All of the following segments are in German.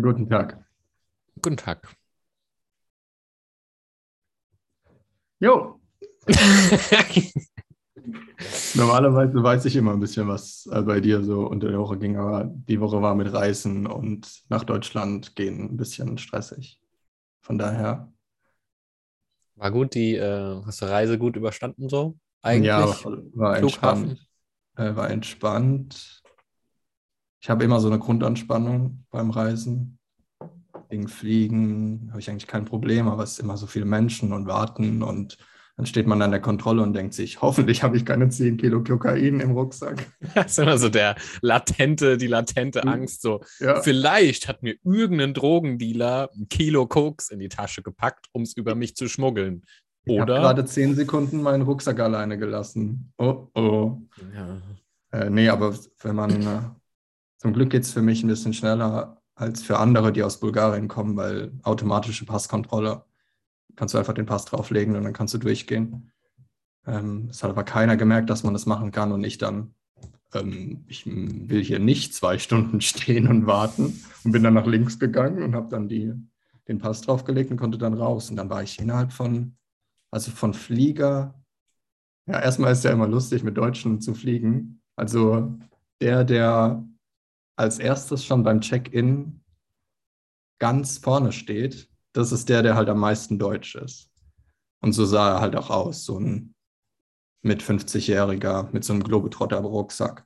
Guten Tag. Guten Tag. Jo. Normalerweise weiß ich immer ein bisschen, was äh, bei dir so unter der Woche ging, aber die Woche war mit Reisen und nach Deutschland gehen ein bisschen stressig. Von daher. War gut, die, äh, hast du Reise gut überstanden so? Eigentlich? Ja, war entspannt. Äh, war entspannt. Ich habe immer so eine Grundanspannung beim Reisen. Wegen Fliegen habe ich eigentlich kein Problem, aber es sind immer so viele Menschen und warten und dann steht man an der Kontrolle und denkt sich, hoffentlich habe ich keine 10 Kilo Kokain im Rucksack. Das ist immer so der latente, die latente hm. Angst. So, ja. vielleicht hat mir irgendein Drogendealer ein Kilo Koks in die Tasche gepackt, um es über mich zu schmuggeln. Oder? Ich habe gerade 10 Sekunden meinen Rucksack alleine gelassen. Oh, oh. Ja. Äh, nee, aber wenn man, äh, zum Glück geht es für mich ein bisschen schneller als für andere, die aus Bulgarien kommen, weil automatische Passkontrolle kannst du einfach den Pass drauflegen und dann kannst du durchgehen. Ähm, es hat aber keiner gemerkt, dass man das machen kann und ich dann, ähm, ich will hier nicht zwei Stunden stehen und warten und bin dann nach links gegangen und habe dann die, den Pass draufgelegt und konnte dann raus. Und dann war ich innerhalb von, also von Flieger, ja, erstmal ist ja immer lustig, mit Deutschen zu fliegen. Also der, der als erstes schon beim Check-in ganz vorne steht, das ist der, der halt am meisten deutsch ist. Und so sah er halt auch aus, so ein mit 50-Jähriger mit so einem Globetrotter Rucksack.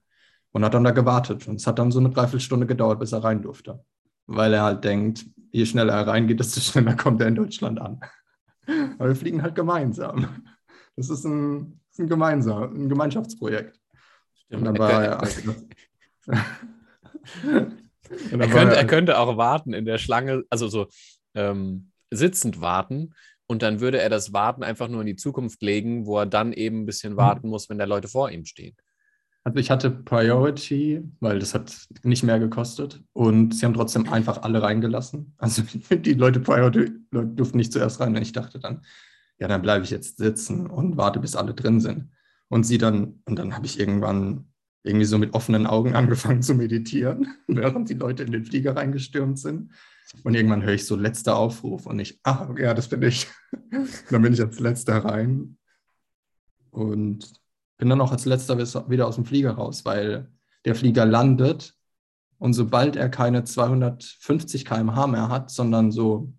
Und hat dann da gewartet. Und es hat dann so eine Dreiviertelstunde gedauert, bis er rein durfte. Weil er halt denkt, je schneller er reingeht, desto schneller kommt er in Deutschland an. Aber wir fliegen halt gemeinsam. Das ist ein, ein, gemeinsam, ein Gemeinschaftsprojekt. Stimmt. Und dann war er. Er, könnte, er könnte auch warten in der Schlange, also so ähm, sitzend warten und dann würde er das Warten einfach nur in die Zukunft legen, wo er dann eben ein bisschen mhm. warten muss, wenn da Leute vor ihm stehen. Also ich hatte Priority, weil das hat nicht mehr gekostet und sie haben trotzdem einfach alle reingelassen. Also die Leute Priority durften nicht zuerst rein und ich dachte dann, ja, dann bleibe ich jetzt sitzen und warte, bis alle drin sind. Und sie dann, und dann habe ich irgendwann irgendwie so mit offenen Augen angefangen zu meditieren, während die Leute in den Flieger reingestürmt sind. Und irgendwann höre ich so letzter Aufruf und ich, ah, ja, das bin ich. dann bin ich als letzter rein und bin dann auch als letzter wieder aus dem Flieger raus, weil der Flieger landet und sobald er keine 250 km/h mehr hat, sondern so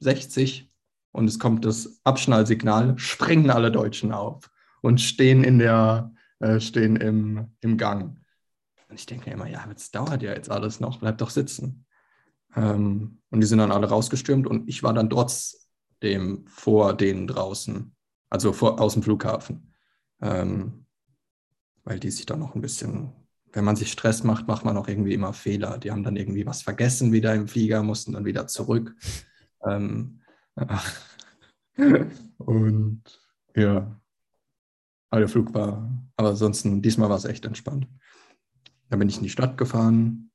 60 und es kommt das Abschnallsignal, springen alle Deutschen auf und stehen in der, äh, stehen im, im Gang. Und ich denke mir immer, ja, es dauert ja jetzt alles noch, bleib doch sitzen. Ähm, und die sind dann alle rausgestürmt und ich war dann trotzdem vor denen draußen, also vor, aus dem Flughafen. Ähm, weil die sich dann noch ein bisschen, wenn man sich Stress macht, macht man auch irgendwie immer Fehler. Die haben dann irgendwie was vergessen wieder im Flieger, mussten dann wieder zurück. Ähm, und ja, aber der Flug war, aber ansonsten, diesmal war es echt entspannt. Da bin ich in die Stadt gefahren,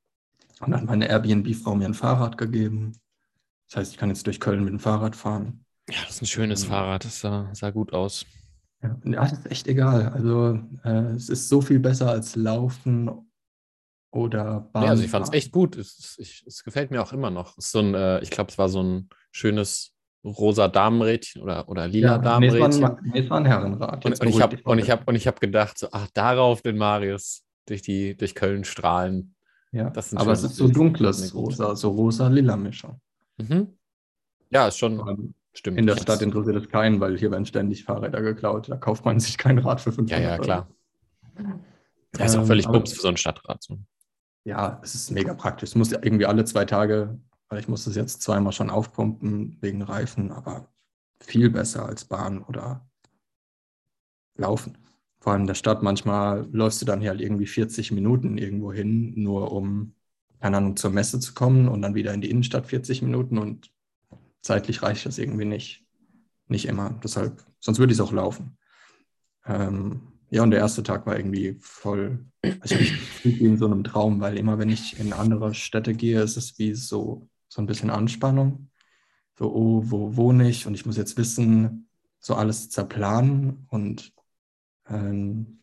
und dann hat meine Airbnb-Frau mir ein Fahrrad gegeben. Das heißt, ich kann jetzt durch Köln mit dem Fahrrad fahren. Ja, das ist ein schönes ähm, Fahrrad. Das sah, sah gut aus. Ja, ja, das ist echt egal. Also äh, es ist so viel besser als Laufen oder Bahn. Ja, also ich fand es echt gut. Es, ich, es, gefällt mir auch immer noch. Es ist so ein, äh, ich glaube, es war so ein schönes rosa Damenrädchen oder, oder lila ja, Damenrädchen. Nee, es war ein, Herrenrad. Und, und, ich habe und, ich hab, und ich habe gedacht, so, ach, darauf den Marius durch, die, durch Köln strahlen. Ja, aber es ist so dunkles Rosa, so rosa-lila Mischung. Mhm. Ja, ist schon. Um, stimmt. In der Stadt interessiert es keinen, weil hier werden ständig Fahrräder geklaut. Da kauft man sich kein Rad für 500 Ja, ja, klar. Ja, ist auch völlig ähm, Bums für so ein Stadtrad. So. Ja, es ist mega praktisch. Es muss ja irgendwie alle zwei Tage, weil ich muss es jetzt zweimal schon aufpumpen wegen Reifen, aber viel besser als Bahn oder Laufen vor allem in der Stadt, manchmal läufst du dann hier halt irgendwie 40 Minuten irgendwo hin, nur um, keine Ahnung, zur Messe zu kommen und dann wieder in die Innenstadt 40 Minuten und zeitlich reicht das irgendwie nicht. Nicht immer. Deshalb, sonst würde ich es auch laufen. Ähm, ja, und der erste Tag war irgendwie voll, also ich wie in so einem Traum, weil immer wenn ich in andere Städte gehe, ist es wie so, so ein bisschen Anspannung. So, oh, wo wohne ich? Und ich muss jetzt wissen, so alles zerplanen und ähm,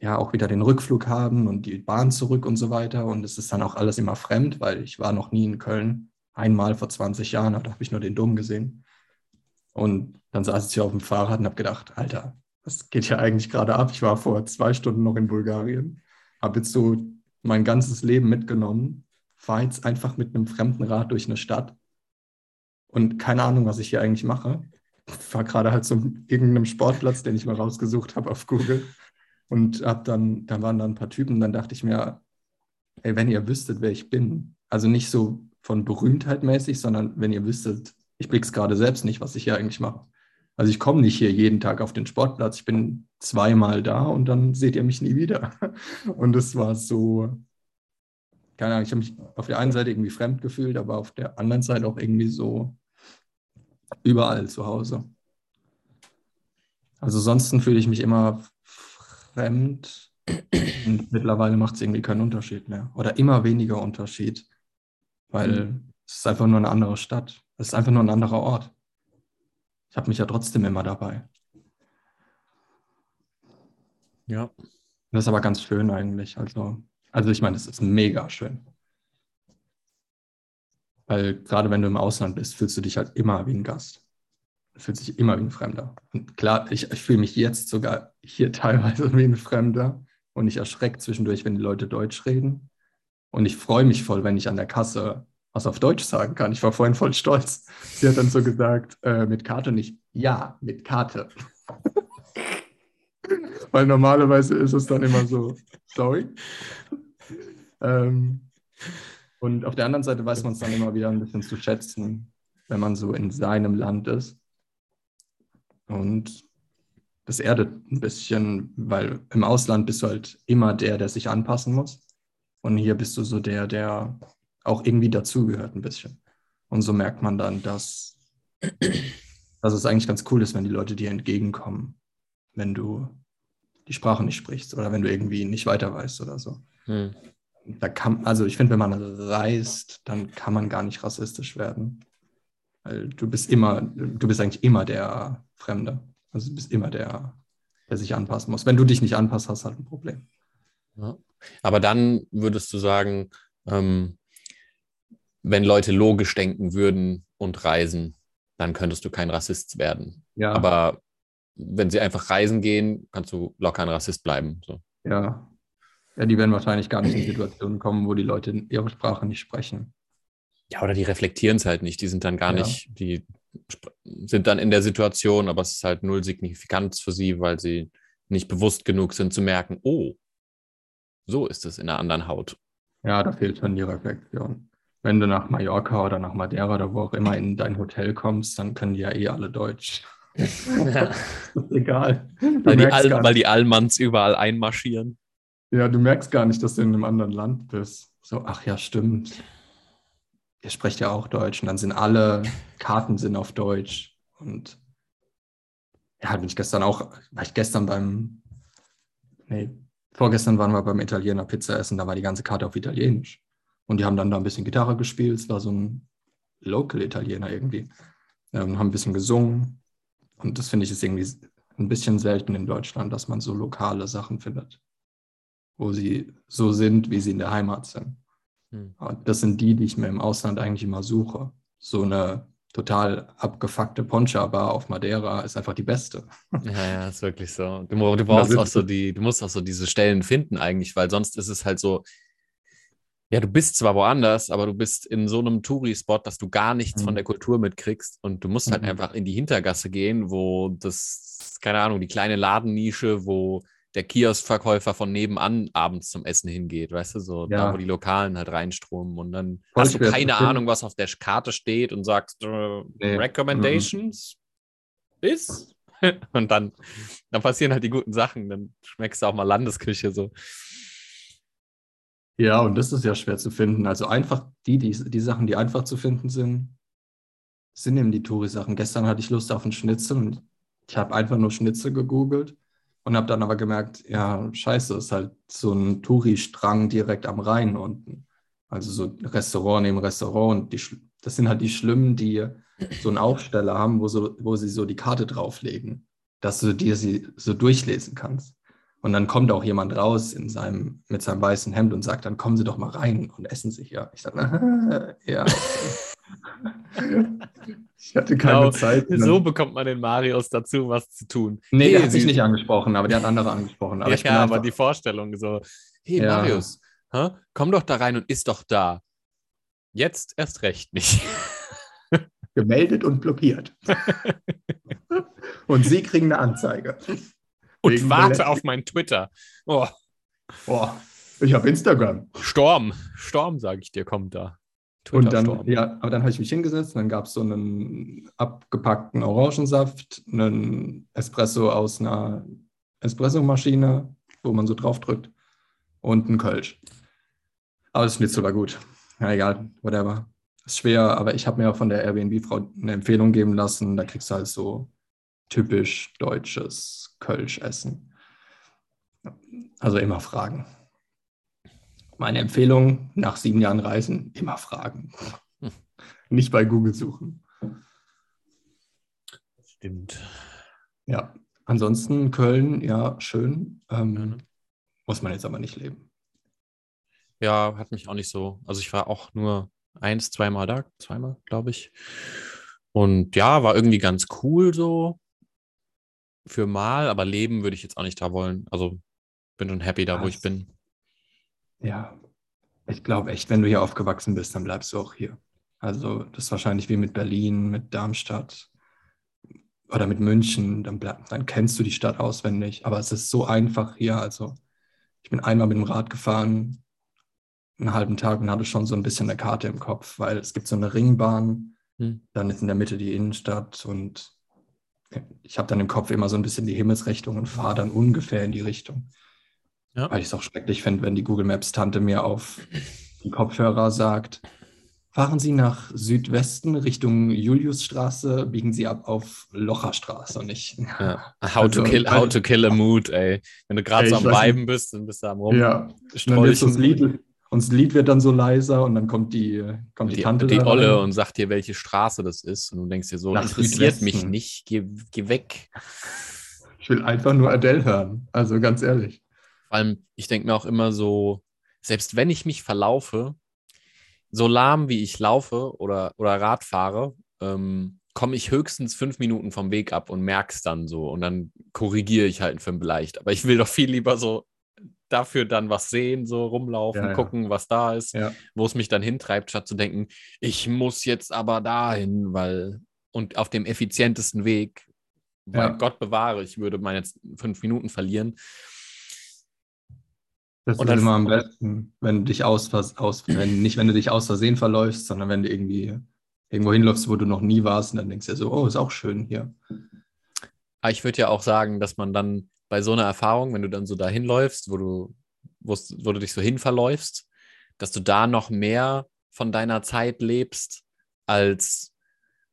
ja auch wieder den Rückflug haben und die Bahn zurück und so weiter. Und es ist dann auch alles immer fremd, weil ich war noch nie in Köln. Einmal vor 20 Jahren, da habe ich nur den Dom gesehen. Und dann saß ich hier auf dem Fahrrad und habe gedacht, Alter, was geht hier eigentlich gerade ab? Ich war vor zwei Stunden noch in Bulgarien, habe jetzt so mein ganzes Leben mitgenommen, fahre jetzt einfach mit einem fremden Rad durch eine Stadt und keine Ahnung, was ich hier eigentlich mache. Ich war gerade halt zu irgendeinem Sportplatz, den ich mal rausgesucht habe auf Google und hab dann, da waren dann ein paar Typen, dann dachte ich mir, ey, wenn ihr wüsstet, wer ich bin, also nicht so von Berühmtheit mäßig, sondern wenn ihr wüsstet, ich blick's gerade selbst nicht, was ich hier eigentlich mache. Also ich komme nicht hier jeden Tag auf den Sportplatz, ich bin zweimal da und dann seht ihr mich nie wieder. Und es war so, keine Ahnung, ich habe mich auf der einen Seite irgendwie fremd gefühlt, aber auf der anderen Seite auch irgendwie so überall zu Hause. Also sonst fühle ich mich immer fremd. Und mittlerweile macht es irgendwie keinen Unterschied mehr. Oder immer weniger Unterschied. Weil mhm. es ist einfach nur eine andere Stadt. Es ist einfach nur ein anderer Ort. Ich habe mich ja trotzdem immer dabei. Ja. Das ist aber ganz schön eigentlich. Also, also ich meine, es ist mega schön. Weil gerade wenn du im Ausland bist, fühlst du dich halt immer wie ein Gast fühlt sich immer wie ein Fremder. Und klar, ich, ich fühle mich jetzt sogar hier teilweise wie ein Fremder und ich erschrecke zwischendurch, wenn die Leute Deutsch reden. Und ich freue mich voll, wenn ich an der Kasse was auf Deutsch sagen kann. Ich war vorhin voll stolz. Sie hat dann so gesagt, äh, mit Karte nicht. Ja, mit Karte. Weil normalerweise ist es dann immer so, sorry. Ähm, und auf der anderen Seite weiß man es dann immer wieder ein bisschen zu schätzen, wenn man so in seinem Land ist und das erdet ein bisschen, weil im Ausland bist du halt immer der, der sich anpassen muss. Und hier bist du so der, der auch irgendwie dazugehört ein bisschen. Und so merkt man dann, dass, dass es eigentlich ganz cool ist, wenn die Leute dir entgegenkommen, wenn du die Sprache nicht sprichst oder wenn du irgendwie nicht weiter weißt oder so. Hm. Da kann, also ich finde, wenn man reist, dann kann man gar nicht rassistisch werden. Weil du bist immer, du bist eigentlich immer der Fremde. Also du bist immer der, der sich anpassen muss. Wenn du dich nicht anpasst, hast du halt ein Problem. Ja. Aber dann würdest du sagen, ähm, wenn Leute logisch denken würden und reisen, dann könntest du kein Rassist werden. Ja. Aber wenn sie einfach reisen gehen, kannst du locker ein Rassist bleiben. So. Ja. Ja, die werden wahrscheinlich gar nicht in Situationen kommen, wo die Leute ihre Sprache nicht sprechen. Ja, oder die reflektieren es halt nicht. Die sind dann gar ja. nicht, die sind dann in der Situation, aber es ist halt null Signifikanz für sie, weil sie nicht bewusst genug sind zu merken, oh, so ist es in einer anderen Haut. Ja, da fehlt dann die Reflexion. Wenn du nach Mallorca oder nach Madeira oder wo auch immer in dein Hotel kommst, dann können die ja eh alle Deutsch. Ja. egal. Weil die, Al weil die Allmanns überall einmarschieren. Ja, du merkst gar nicht, dass du in einem anderen Land bist. So, ach ja, stimmt ihr sprecht ja auch Deutsch und dann sind alle Karten sind auf Deutsch. Und ja, bin ich gestern auch, war ich gestern beim, nee, vorgestern waren wir beim Italiener Pizza essen, da war die ganze Karte auf Italienisch. Und die haben dann da ein bisschen Gitarre gespielt, es war so ein Local-Italiener irgendwie. Ähm, haben ein bisschen gesungen. Und das finde ich ist irgendwie ein bisschen selten in Deutschland, dass man so lokale Sachen findet, wo sie so sind, wie sie in der Heimat sind. Hm. Das sind die, die ich mir im Ausland eigentlich immer suche. So eine total abgefuckte Poncha-Bar auf Madeira ist einfach die beste. Ja, ja, ist wirklich so. Du, du brauchst auch so die, du musst auch so diese Stellen finden eigentlich, weil sonst ist es halt so, ja, du bist zwar woanders, aber du bist in so einem Touri-Spot, dass du gar nichts mhm. von der Kultur mitkriegst und du musst halt mhm. einfach in die Hintergasse gehen, wo das, keine Ahnung, die kleine Ladennische, wo der Kioskverkäufer von nebenan abends zum Essen hingeht, weißt du, so ja. da, wo die Lokalen halt reinströmen und dann Voll hast du keine Ahnung, was auf der Karte steht und sagst äh, nee. Recommendations mhm. bis und dann, dann passieren halt die guten Sachen, dann schmeckst du auch mal Landesküche so. Ja, und das ist ja schwer zu finden. Also einfach die, die, die Sachen, die einfach zu finden sind, sind eben die Touri-Sachen. Gestern hatte ich Lust auf einen Schnitzel und ich habe einfach nur Schnitzel gegoogelt und habe dann aber gemerkt, ja, scheiße, ist halt so ein Touri-Strang direkt am Rhein unten. Also so Restaurant neben Restaurant. Und die, das sind halt die Schlimmen, die so einen Aufsteller haben, wo, so, wo sie so die Karte drauflegen, dass du dir sie so durchlesen kannst. Und dann kommt auch jemand raus in seinem, mit seinem weißen Hemd und sagt, dann kommen Sie doch mal rein und essen sich ja. Ich sage, ja. ich hatte keine genau, Zeit. So bekommt man den Marius dazu, was zu tun. Nee, hey, der hat sich nicht angesprochen, aber der hat andere angesprochen. Aber ja, ja aber die Vorstellung so, hey ja. Marius, hä? komm doch da rein und isst doch da. Jetzt erst recht nicht. Gemeldet und blockiert. und Sie kriegen eine Anzeige. Und warte auf mein Twitter. Oh. Oh, ich habe Instagram. Storm, Storm, sage ich dir, kommt da. Twitter und dann, Storm. ja, aber dann habe ich mich hingesetzt, dann gab es so einen abgepackten Orangensaft, einen Espresso aus einer Espressomaschine, wo man so drauf drückt, und einen Kölsch. Aber das Schnitzel war gut. Ja, egal, whatever. Ist schwer, aber ich habe mir von der Airbnb-Frau eine Empfehlung geben lassen. Da kriegst du halt so typisch deutsches Kölsch essen. Also immer fragen. Meine Empfehlung nach sieben Jahren Reisen, immer fragen. Nicht bei Google suchen. Stimmt. Ja, ansonsten Köln, ja, schön. Ähm, ja, ne? Muss man jetzt aber nicht leben. Ja, hat mich auch nicht so. Also ich war auch nur eins, zweimal da, zweimal, glaube ich. Und ja, war irgendwie ganz cool so für mal, aber leben würde ich jetzt auch nicht da wollen. Also bin schon happy da, wo ich bin. Ja, ich glaube echt, wenn du hier aufgewachsen bist, dann bleibst du auch hier. Also das ist wahrscheinlich wie mit Berlin, mit Darmstadt oder mit München, dann, dann kennst du die Stadt auswendig. Aber es ist so einfach hier. Also ich bin einmal mit dem Rad gefahren, einen halben Tag und hatte schon so ein bisschen eine Karte im Kopf, weil es gibt so eine Ringbahn, hm. dann ist in der Mitte die Innenstadt und ich habe dann im Kopf immer so ein bisschen die Himmelsrichtung und fahre dann ungefähr in die Richtung. Ja. Weil ich es auch schrecklich finde, wenn die Google Maps Tante mir auf die Kopfhörer sagt, fahren Sie nach Südwesten Richtung Juliusstraße, biegen Sie ab auf Locherstraße und nicht. Ja. How, also, to kill, how to kill a mood, ey. Wenn du gerade so am Weiben bist, dann bist du am Rum. Ja, dann wird das Lied, und das Lied wird dann so leiser und dann kommt die, kommt die, die Tante. Die Olle und sagt dir, welche Straße das ist. Und du denkst dir so, das interessiert mich nicht, geh, geh weg. Ich will einfach nur Adele hören. Also ganz ehrlich. Vor allem, ich denke mir auch immer so, selbst wenn ich mich verlaufe, so lahm wie ich laufe oder, oder Rad fahre, ähm, komme ich höchstens fünf Minuten vom Weg ab und merke es dann so. Und dann korrigiere ich halt für leicht. Aber ich will doch viel lieber so dafür dann was sehen, so rumlaufen, ja, gucken, ja. was da ist, ja. wo es mich dann hintreibt, statt zu denken, ich muss jetzt aber dahin, weil und auf dem effizientesten Weg, weil Gott bewahre, ich würde meine fünf Minuten verlieren. Das und ist immer am besten, wenn du dich aus, aus wenn, nicht wenn du dich aus Versehen verläufst, sondern wenn du irgendwie irgendwo hinläufst, wo du noch nie warst und dann denkst du ja so, oh, ist auch schön hier. Aber ich würde ja auch sagen, dass man dann bei so einer Erfahrung, wenn du dann so dahin läufst, wo du, wo du dich so hin verläufst, dass du da noch mehr von deiner Zeit lebst, als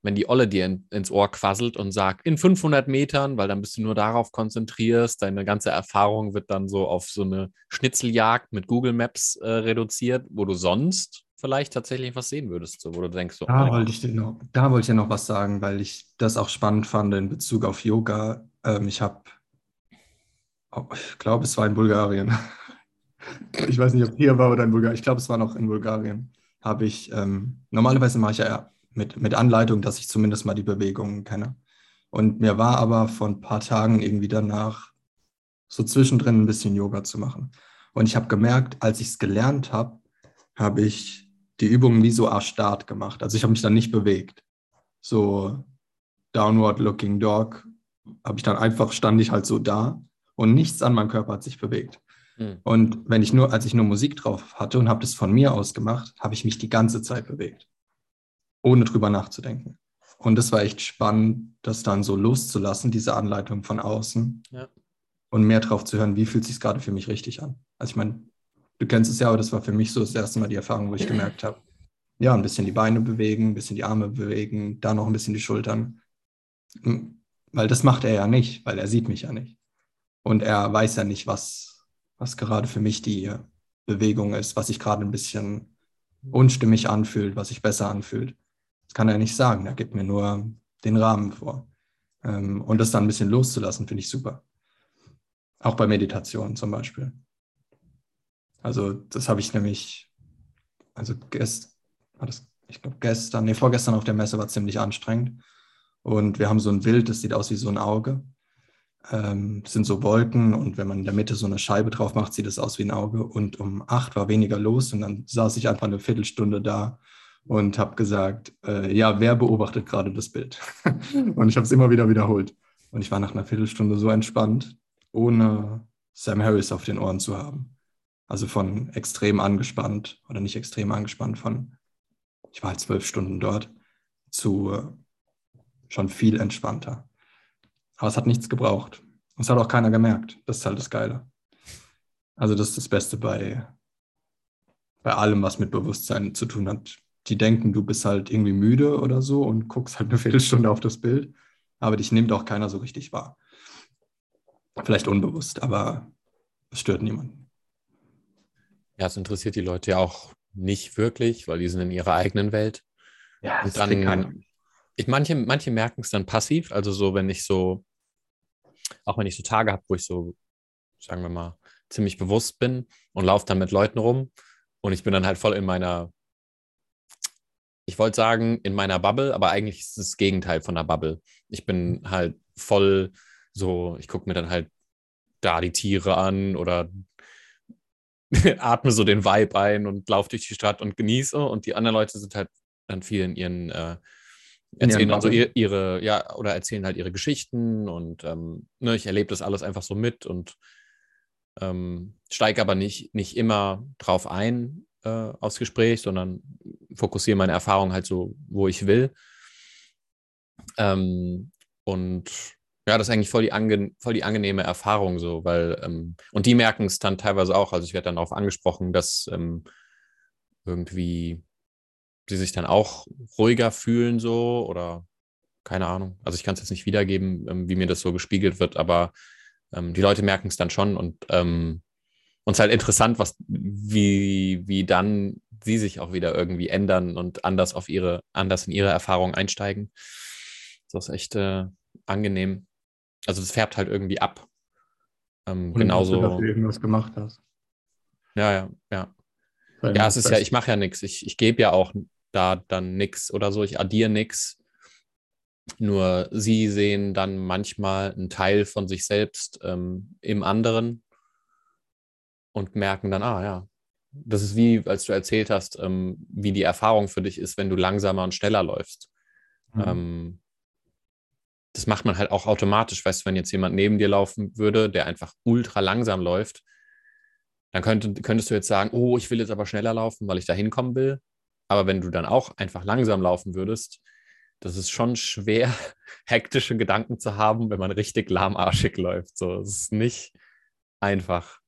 wenn die Olle dir in, ins Ohr quasselt und sagt, in 500 Metern, weil dann bist du nur darauf konzentrierst, deine ganze Erfahrung wird dann so auf so eine Schnitzeljagd mit Google Maps äh, reduziert, wo du sonst vielleicht tatsächlich was sehen würdest, so, wo du denkst, so, da, oh wollte ich noch, da wollte ich ja noch was sagen, weil ich das auch spannend fand in Bezug auf Yoga. Ähm, ich habe ich glaube, es war in Bulgarien. Ich weiß nicht, ob hier war oder in Bulgarien. Ich glaube, es war noch in Bulgarien. Habe ich, ähm, normalerweise mache ich ja mit, mit Anleitung, dass ich zumindest mal die Bewegungen kenne. Und mir war aber vor ein paar Tagen irgendwie danach, so zwischendrin ein bisschen Yoga zu machen. Und ich habe gemerkt, als ich es gelernt habe, habe ich die Übungen wie so Start gemacht. Also ich habe mich dann nicht bewegt. So Downward Looking Dog habe ich dann einfach, stand ich halt so da und nichts an meinem Körper hat sich bewegt. Mhm. Und wenn ich nur, als ich nur Musik drauf hatte und habe das von mir aus gemacht, habe ich mich die ganze Zeit bewegt, ohne drüber nachzudenken. Und das war echt spannend, das dann so loszulassen, diese Anleitung von außen. Ja. Und mehr drauf zu hören, wie fühlt es sich gerade für mich richtig an. Also ich meine, du kennst es ja, aber das war für mich so das erste Mal die Erfahrung, wo ich gemerkt habe, ja, ein bisschen die Beine bewegen, ein bisschen die Arme bewegen, da noch ein bisschen die Schultern. Hm, weil das macht er ja nicht, weil er sieht mich ja nicht. Und er weiß ja nicht, was, was gerade für mich die Bewegung ist, was sich gerade ein bisschen unstimmig anfühlt, was sich besser anfühlt. Das kann er nicht sagen. Er gibt mir nur den Rahmen vor. Ähm, und das dann ein bisschen loszulassen, finde ich super. Auch bei Meditation zum Beispiel. Also das habe ich nämlich, also gest, war das, ich glaube gestern, nee, vorgestern auf der Messe war ziemlich anstrengend. Und wir haben so ein Bild, das sieht aus wie so ein Auge. Ähm, sind so Wolken und wenn man in der Mitte so eine Scheibe drauf macht, sieht es aus wie ein Auge. Und um acht war weniger los und dann saß ich einfach eine Viertelstunde da und habe gesagt, äh, ja, wer beobachtet gerade das Bild? und ich habe es immer wieder wiederholt. Und ich war nach einer Viertelstunde so entspannt, ohne Sam Harris auf den Ohren zu haben. Also von extrem angespannt oder nicht extrem angespannt, von, ich war halt zwölf Stunden dort, zu äh, schon viel entspannter. Aber es hat nichts gebraucht. Und es hat auch keiner gemerkt. Das ist halt das Geile. Also das ist das Beste bei, bei allem, was mit Bewusstsein zu tun hat. Die denken, du bist halt irgendwie müde oder so und guckst halt eine Viertelstunde auf das Bild. Aber dich nimmt auch keiner so richtig wahr. Vielleicht unbewusst, aber es stört niemanden. Ja, es interessiert die Leute ja auch nicht wirklich, weil die sind in ihrer eigenen Welt. Ja, und dann, ich, manche, manche merken es dann passiv, also so, wenn ich so, auch wenn ich so Tage habe, wo ich so, sagen wir mal, ziemlich bewusst bin und laufe dann mit Leuten rum und ich bin dann halt voll in meiner, ich wollte sagen, in meiner Bubble, aber eigentlich ist es das Gegenteil von der Bubble. Ich bin halt voll so, ich gucke mir dann halt da die Tiere an oder atme so den Vibe ein und laufe durch die Stadt und genieße. Und die anderen Leute sind halt dann viel in ihren, äh, erzählen dann so ihre, ihre, ja, oder erzählen halt ihre Geschichten und ähm, ne, ich erlebe das alles einfach so mit und ähm, steige aber nicht, nicht immer drauf ein äh, aufs Gespräch, sondern fokussiere meine Erfahrung halt so, wo ich will. Ähm, und ja, das ist eigentlich voll die, ange voll die angenehme Erfahrung so, weil, ähm, und die merken es dann teilweise auch, also ich werde dann darauf angesprochen, dass ähm, irgendwie sie sich dann auch ruhiger fühlen so oder keine Ahnung. Also ich kann es jetzt nicht wiedergeben, ähm, wie mir das so gespiegelt wird, aber ähm, die Leute merken es dann schon und ähm, uns halt interessant, was, wie, wie dann sie sich auch wieder irgendwie ändern und anders auf ihre, anders in ihre Erfahrung einsteigen. Das ist echt äh, angenehm also das färbt halt irgendwie ab. Ähm, Und genauso. Dass du irgendwas gemacht hast. Ja, ja, ja. Ja, es ist ja, ich mache ja nichts. Ich, ich gebe ja auch da dann nichts oder so. Ich addiere nichts. Nur sie sehen dann manchmal einen Teil von sich selbst ähm, im anderen und merken dann, ah ja, das ist wie, als du erzählt hast, ähm, wie die Erfahrung für dich ist, wenn du langsamer und schneller läufst. Mhm. Ähm, das macht man halt auch automatisch. Weißt du, wenn jetzt jemand neben dir laufen würde, der einfach ultra langsam läuft, dann könnte, könntest du jetzt sagen, oh, ich will jetzt aber schneller laufen, weil ich da hinkommen will. Aber wenn du dann auch einfach langsam laufen würdest, das ist schon schwer, hektische Gedanken zu haben, wenn man richtig lahmarschig läuft. So, es ist nicht einfach,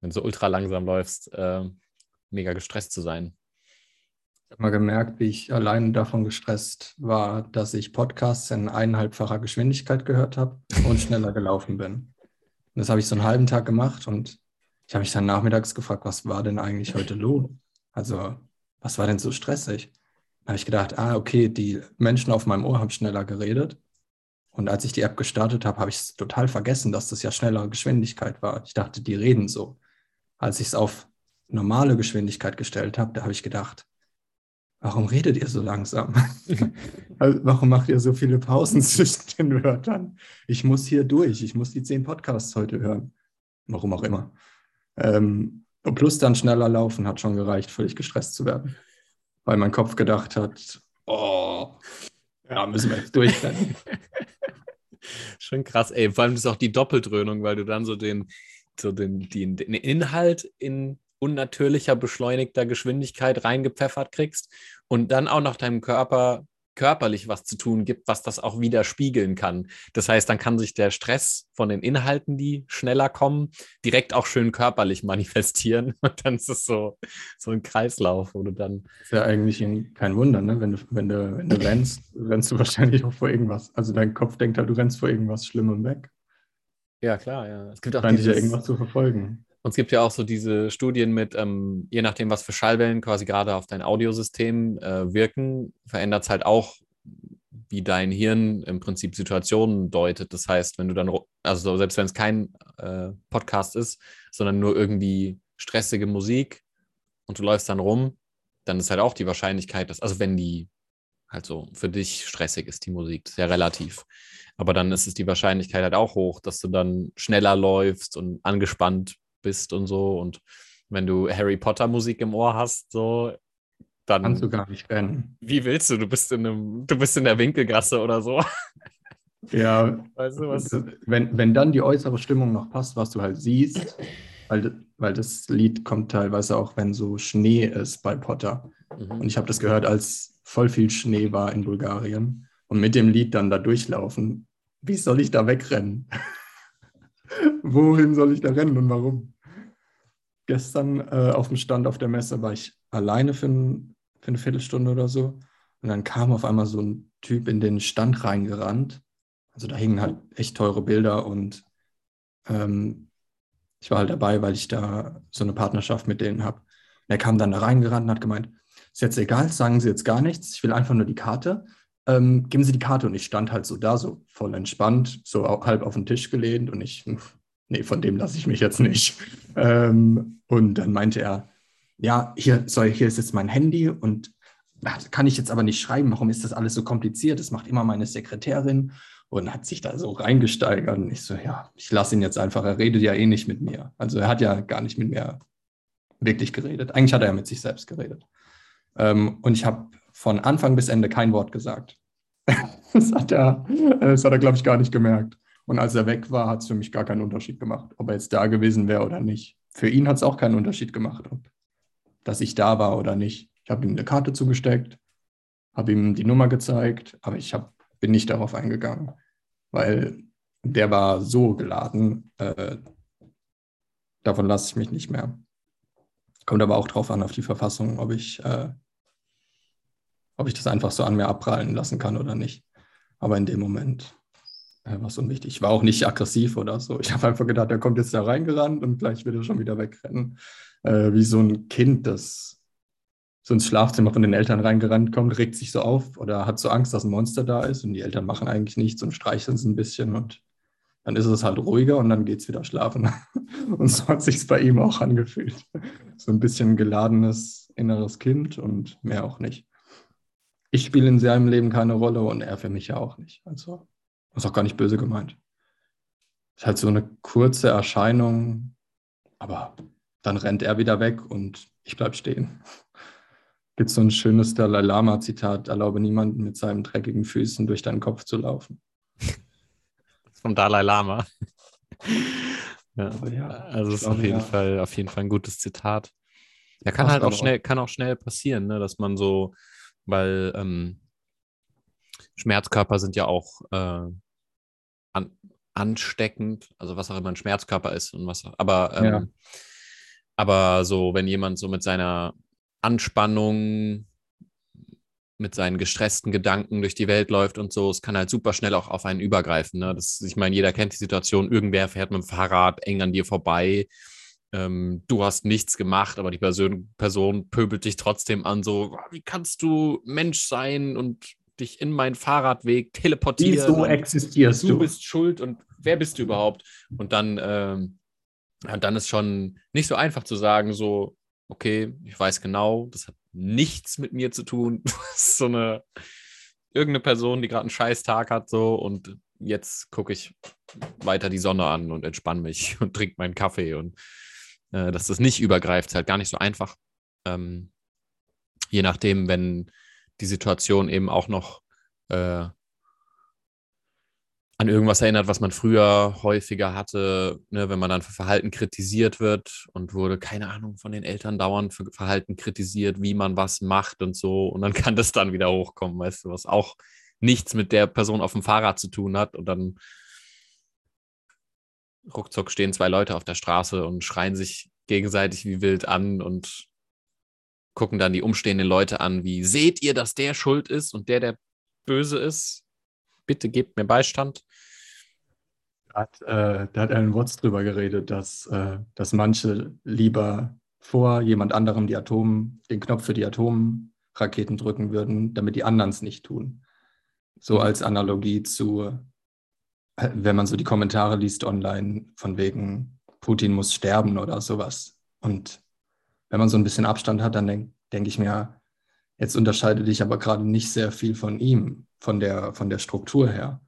wenn du so ultra langsam läufst, äh, mega gestresst zu sein habe mal gemerkt, wie ich allein davon gestresst war, dass ich Podcasts in eineinhalbfacher Geschwindigkeit gehört habe und schneller gelaufen bin. Und das habe ich so einen halben Tag gemacht und ich habe mich dann nachmittags gefragt, was war denn eigentlich heute los? Also, was war denn so stressig? Da habe ich gedacht, ah, okay, die Menschen auf meinem Ohr haben schneller geredet. Und als ich die App gestartet habe, habe ich total vergessen, dass das ja schnellere Geschwindigkeit war. Ich dachte, die reden so. Als ich es auf normale Geschwindigkeit gestellt habe, da habe ich gedacht, warum redet ihr so langsam? Also, warum macht ihr so viele Pausen zwischen den Wörtern? Ich muss hier durch, ich muss die zehn Podcasts heute hören. Warum auch immer. Ähm, plus dann schneller laufen hat schon gereicht, völlig gestresst zu werden. Weil mein Kopf gedacht hat, oh, ja, müssen wir jetzt durchrennen. Schon krass, ey. Vor allem ist auch die Doppeldröhnung, weil du dann so den, so den, den, den Inhalt in unnatürlicher, beschleunigter Geschwindigkeit reingepfeffert kriegst und dann auch noch deinem Körper körperlich was zu tun gibt, was das auch wieder spiegeln kann. Das heißt, dann kann sich der Stress von den Inhalten, die schneller kommen, direkt auch schön körperlich manifestieren. Und dann ist es so, so ein Kreislauf, wo du dann. ist ja eigentlich kein Wunder, ne? Wenn du, wenn du, wenn du rennst, rennst du wahrscheinlich auch vor irgendwas. Also dein Kopf denkt halt, du rennst vor irgendwas Schlimmem weg. Ja, klar, ja. Es gibt auch dieses, ja irgendwas zu verfolgen. Und es gibt ja auch so diese Studien mit, ähm, je nachdem, was für Schallwellen quasi gerade auf dein Audiosystem äh, wirken, verändert es halt auch, wie dein Hirn im Prinzip Situationen deutet. Das heißt, wenn du dann, also selbst wenn es kein äh, Podcast ist, sondern nur irgendwie stressige Musik und du läufst dann rum, dann ist halt auch die Wahrscheinlichkeit, dass, also wenn die halt so für dich stressig ist, die Musik, sehr relativ. Aber dann ist es die Wahrscheinlichkeit halt auch hoch, dass du dann schneller läufst und angespannt bist und so. Und wenn du Harry Potter Musik im Ohr hast, so, dann. Kannst du gar nicht rennen. Wie willst du? Du bist in einem, du bist in der Winkelgasse oder so. Ja, weißt du was? Wenn, wenn dann die äußere Stimmung noch passt, was du halt siehst, weil, weil das Lied kommt teilweise auch, wenn so Schnee ist bei Potter. Mhm. Und ich habe das gehört, als voll viel Schnee war in Bulgarien. Und mit dem Lied dann da durchlaufen. Wie soll ich da wegrennen? Wohin soll ich da rennen und warum? Gestern äh, auf dem Stand auf der Messe war ich alleine für, ein, für eine Viertelstunde oder so. Und dann kam auf einmal so ein Typ in den Stand reingerannt. Also da hingen halt echt teure Bilder und ähm, ich war halt dabei, weil ich da so eine Partnerschaft mit denen habe. Er kam dann da reingerannt und hat gemeint, ist jetzt egal, sagen Sie jetzt gar nichts, ich will einfach nur die Karte. Ähm, geben Sie die Karte und ich stand halt so da, so voll entspannt, so halb auf den Tisch gelehnt und ich, nee, von dem lasse ich mich jetzt nicht. Ähm, und dann meinte er, ja, hier, sorry, hier ist jetzt mein Handy und kann ich jetzt aber nicht schreiben, warum ist das alles so kompliziert? Das macht immer meine Sekretärin und hat sich da so reingesteigert. Und ich so, ja, ich lasse ihn jetzt einfach, er redet ja eh nicht mit mir. Also er hat ja gar nicht mit mir wirklich geredet. Eigentlich hat er ja mit sich selbst geredet. Ähm, und ich habe von Anfang bis Ende kein Wort gesagt. das hat er, das hat er glaube ich, gar nicht gemerkt. Und als er weg war, hat es für mich gar keinen Unterschied gemacht, ob er jetzt da gewesen wäre oder nicht. Für ihn hat es auch keinen Unterschied gemacht, ob, dass ich da war oder nicht. Ich habe ihm eine Karte zugesteckt, habe ihm die Nummer gezeigt, aber ich hab, bin nicht darauf eingegangen, weil der war so geladen. Äh, davon lasse ich mich nicht mehr. Kommt aber auch drauf an, auf die Verfassung, ob ich, äh, ob ich das einfach so an mir abprallen lassen kann oder nicht. Aber in dem Moment war es unwichtig. Ich war auch nicht aggressiv oder so. Ich habe einfach gedacht, er kommt jetzt da reingerannt und gleich wird er schon wieder wegrennen. Äh, wie so ein Kind, das so ins Schlafzimmer von den Eltern reingerannt kommt, regt sich so auf oder hat so Angst, dass ein Monster da ist und die Eltern machen eigentlich nichts und streicheln es ein bisschen und dann ist es halt ruhiger und dann geht es wieder schlafen. Und so hat sich bei ihm auch angefühlt. So ein bisschen geladenes inneres Kind und mehr auch nicht. Ich spiele in seinem Leben keine Rolle und er für mich ja auch nicht. Also ist auch gar nicht böse gemeint. Ist halt so eine kurze Erscheinung, aber dann rennt er wieder weg und ich bleibe stehen. Gibt so ein schönes Dalai Lama-Zitat: Erlaube niemanden mit seinen dreckigen Füßen durch deinen Kopf zu laufen. Vom Dalai Lama. ja. ja. also ist auf jeden ja. Fall auf jeden Fall ein gutes Zitat. Ja, kann halt auch schnell, kann auch schnell passieren, ne, dass man so, weil ähm, Schmerzkörper sind ja auch äh, ansteckend, also was auch immer ein Schmerzkörper ist und was, aber ähm, ja. aber so, wenn jemand so mit seiner Anspannung, mit seinen gestressten Gedanken durch die Welt läuft und so, es kann halt super schnell auch auf einen übergreifen. Ne? Das, ich meine, jeder kennt die Situation, irgendwer fährt mit dem Fahrrad eng an dir vorbei, ähm, du hast nichts gemacht, aber die Person, Person pöbelt dich trotzdem an, so, wie kannst du Mensch sein und dich in meinen Fahrradweg teleportieren? Wieso existierst du? Du bist schuld und wer bist du überhaupt? Und dann, ähm, ja, dann ist schon nicht so einfach zu sagen, so, okay, ich weiß genau, das hat nichts mit mir zu tun. Das ist so eine irgendeine Person, die gerade einen scheiß Tag hat, so und jetzt gucke ich weiter die Sonne an und entspanne mich und trinke meinen Kaffee und äh, dass das nicht übergreift, ist halt gar nicht so einfach. Ähm, je nachdem, wenn die Situation eben auch noch äh, an irgendwas erinnert, was man früher häufiger hatte, ne, wenn man dann für Verhalten kritisiert wird und wurde, keine Ahnung, von den Eltern dauernd für Verhalten kritisiert, wie man was macht und so. Und dann kann das dann wieder hochkommen, weißt du, was auch nichts mit der Person auf dem Fahrrad zu tun hat. Und dann ruckzuck stehen zwei Leute auf der Straße und schreien sich gegenseitig wie wild an und gucken dann die umstehenden Leute an, wie seht ihr, dass der schuld ist und der, der böse ist? bitte gebt mir Beistand. Hat, äh, da hat Alan Watts drüber geredet, dass, äh, dass manche lieber vor jemand anderem die Atom, den Knopf für die Atomraketen drücken würden, damit die anderen es nicht tun. So als Analogie zu, äh, wenn man so die Kommentare liest online, von wegen Putin muss sterben oder sowas. Und wenn man so ein bisschen Abstand hat, dann denke denk ich mir, jetzt unterscheide dich aber gerade nicht sehr viel von ihm, von der, von der Struktur her.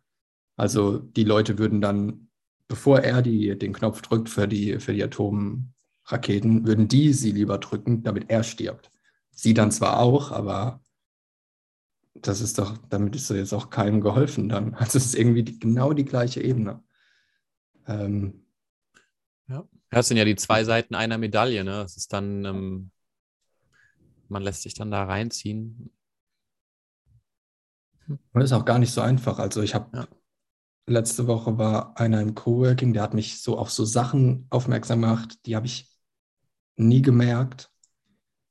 Also die Leute würden dann, bevor er die, den Knopf drückt für die, für die Atomraketen, würden die sie lieber drücken, damit er stirbt. Sie dann zwar auch, aber das ist doch, damit ist doch jetzt auch keinem geholfen dann. Also es ist irgendwie die, genau die gleiche Ebene. Ähm. Das sind ja die zwei Seiten einer Medaille, ne? Es ist dann, ähm, man lässt sich dann da reinziehen. Und das ist auch gar nicht so einfach. Also ich habe ja. letzte Woche war einer im Coworking, der hat mich so auf so Sachen aufmerksam gemacht, die habe ich nie gemerkt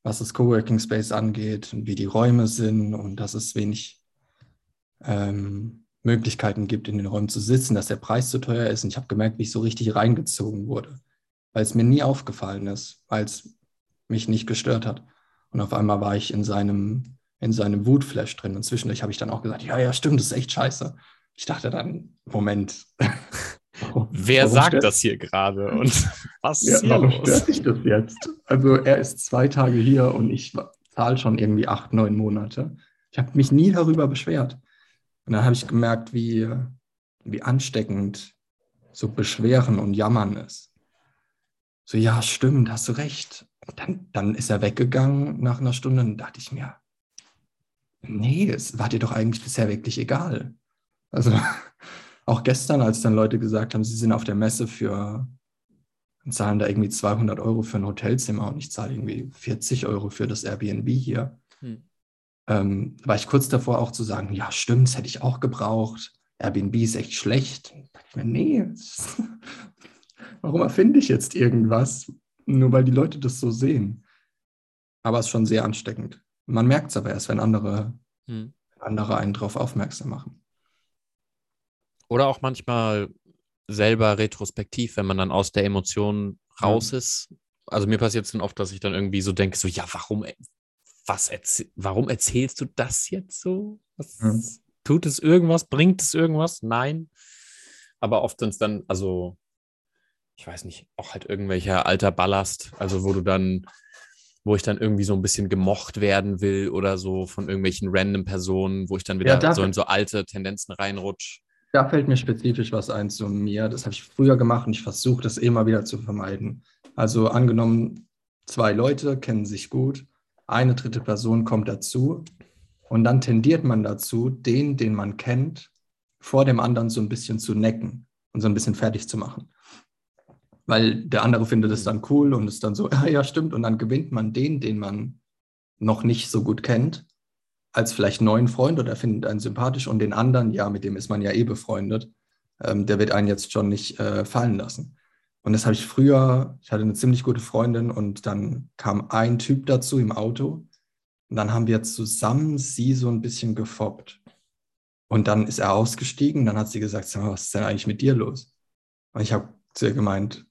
was das Coworking Space angeht und wie die Räume sind und dass es wenig ähm, Möglichkeiten gibt, in den Räumen zu sitzen, dass der Preis zu teuer ist. Und ich habe gemerkt, wie ich so richtig reingezogen wurde, weil es mir nie aufgefallen ist, weil es mich nicht gestört hat. Und auf einmal war ich in seinem, in seinem Wutflash drin. Und zwischendurch habe ich dann auch gesagt, ja, ja, stimmt, das ist echt scheiße. Ich dachte dann, Moment, Wer warum sagt das hier gerade und was ist ja, warum los? stört sich das jetzt? Also er ist zwei Tage hier und ich zahle schon irgendwie acht, neun Monate. Ich habe mich nie darüber beschwert. Und dann habe ich gemerkt, wie, wie ansteckend so Beschweren und Jammern ist. So, ja, stimmt, hast du recht. Und dann, dann ist er weggegangen nach einer Stunde und dachte ich mir, nee, es war dir doch eigentlich bisher wirklich egal. Also auch gestern, als dann Leute gesagt haben, sie sind auf der Messe für, und zahlen da irgendwie 200 Euro für ein Hotelzimmer und ich zahle irgendwie 40 Euro für das Airbnb hier, hm. ähm, war ich kurz davor auch zu sagen, ja stimmt, das hätte ich auch gebraucht. Airbnb ist echt schlecht. Da dachte ich mir, nee, warum erfinde ich jetzt irgendwas, nur weil die Leute das so sehen? Aber es ist schon sehr ansteckend. Man merkt es aber erst, wenn andere, hm. andere einen darauf aufmerksam machen. Oder auch manchmal selber retrospektiv, wenn man dann aus der Emotion raus mhm. ist. Also mir passiert es dann oft, dass ich dann irgendwie so denke, so, ja, warum, was erzähl warum erzählst du das jetzt so? Was, mhm. Tut es irgendwas? Bringt es irgendwas? Nein. Aber oft sind es dann, also, ich weiß nicht, auch halt irgendwelcher alter Ballast, also wo du dann, wo ich dann irgendwie so ein bisschen gemocht werden will oder so von irgendwelchen random Personen, wo ich dann wieder ja, so in so alte Tendenzen reinrutsche. Da fällt mir spezifisch was ein zu mir. Das habe ich früher gemacht und ich versuche das immer wieder zu vermeiden. Also angenommen, zwei Leute kennen sich gut, eine dritte Person kommt dazu und dann tendiert man dazu, den, den man kennt, vor dem anderen so ein bisschen zu necken und so ein bisschen fertig zu machen. Weil der andere findet es dann cool und ist dann so, ja, ja, stimmt. Und dann gewinnt man den, den man noch nicht so gut kennt als vielleicht neuen Freund oder findet einen sympathisch und den anderen, ja, mit dem ist man ja eh befreundet, ähm, der wird einen jetzt schon nicht äh, fallen lassen. Und das habe ich früher, ich hatte eine ziemlich gute Freundin und dann kam ein Typ dazu im Auto und dann haben wir zusammen sie so ein bisschen gefoppt. Und dann ist er ausgestiegen, dann hat sie gesagt, was ist denn eigentlich mit dir los? Und ich habe zu ihr gemeint,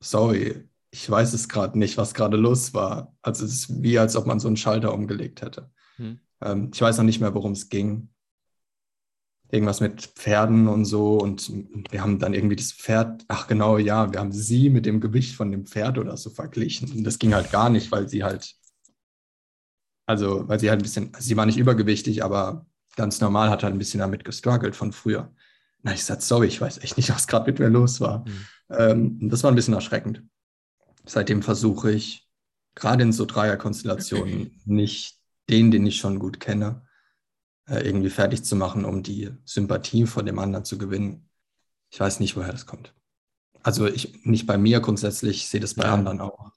sorry, ich weiß es gerade nicht, was gerade los war. Also es ist wie, als ob man so einen Schalter umgelegt hätte. Hm. Ähm, ich weiß noch nicht mehr, worum es ging. Irgendwas mit Pferden und so. Und wir haben dann irgendwie das Pferd, ach genau, ja, wir haben sie mit dem Gewicht von dem Pferd oder so verglichen. Und das ging halt gar nicht, weil sie halt, also, weil sie halt ein bisschen, sie war nicht übergewichtig, aber ganz normal hat halt ein bisschen damit gestruggelt von früher. Na, ich sagte, sorry, ich weiß echt nicht, was gerade mit mir los war. Mhm. Ähm, das war ein bisschen erschreckend. Seitdem versuche ich, gerade in so Dreierkonstellationen, nicht den, den ich schon gut kenne, äh, irgendwie fertig zu machen, um die Sympathie von dem anderen zu gewinnen. Ich weiß nicht, woher das kommt. Also ich nicht bei mir grundsätzlich, ich sehe das bei ja. anderen auch.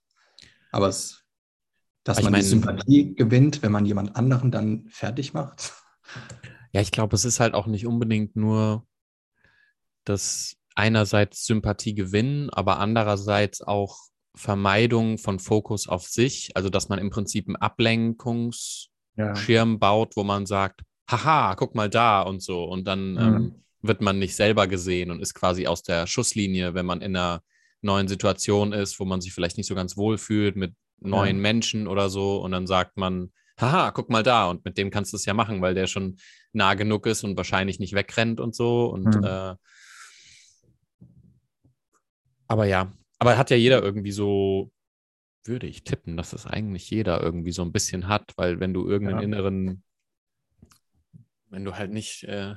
Aber es, dass man meine, die Sympathie gewinnt, wenn man jemand anderen dann fertig macht. Ja, ich glaube, es ist halt auch nicht unbedingt nur das einerseits Sympathie gewinnen, aber andererseits auch Vermeidung von Fokus auf sich, also dass man im Prinzip einen Ablenkungsschirm ja. baut, wo man sagt, haha, guck mal da und so. Und dann mhm. ähm, wird man nicht selber gesehen und ist quasi aus der Schusslinie, wenn man in einer neuen Situation ist, wo man sich vielleicht nicht so ganz wohl fühlt mit neuen ja. Menschen oder so. Und dann sagt man, haha, guck mal da. Und mit dem kannst du es ja machen, weil der schon nah genug ist und wahrscheinlich nicht wegrennt und so. Und mhm. äh, aber ja, aber hat ja jeder irgendwie so, würde ich tippen, dass es eigentlich jeder irgendwie so ein bisschen hat, weil wenn du irgendeinen ja. inneren, wenn du halt nicht äh,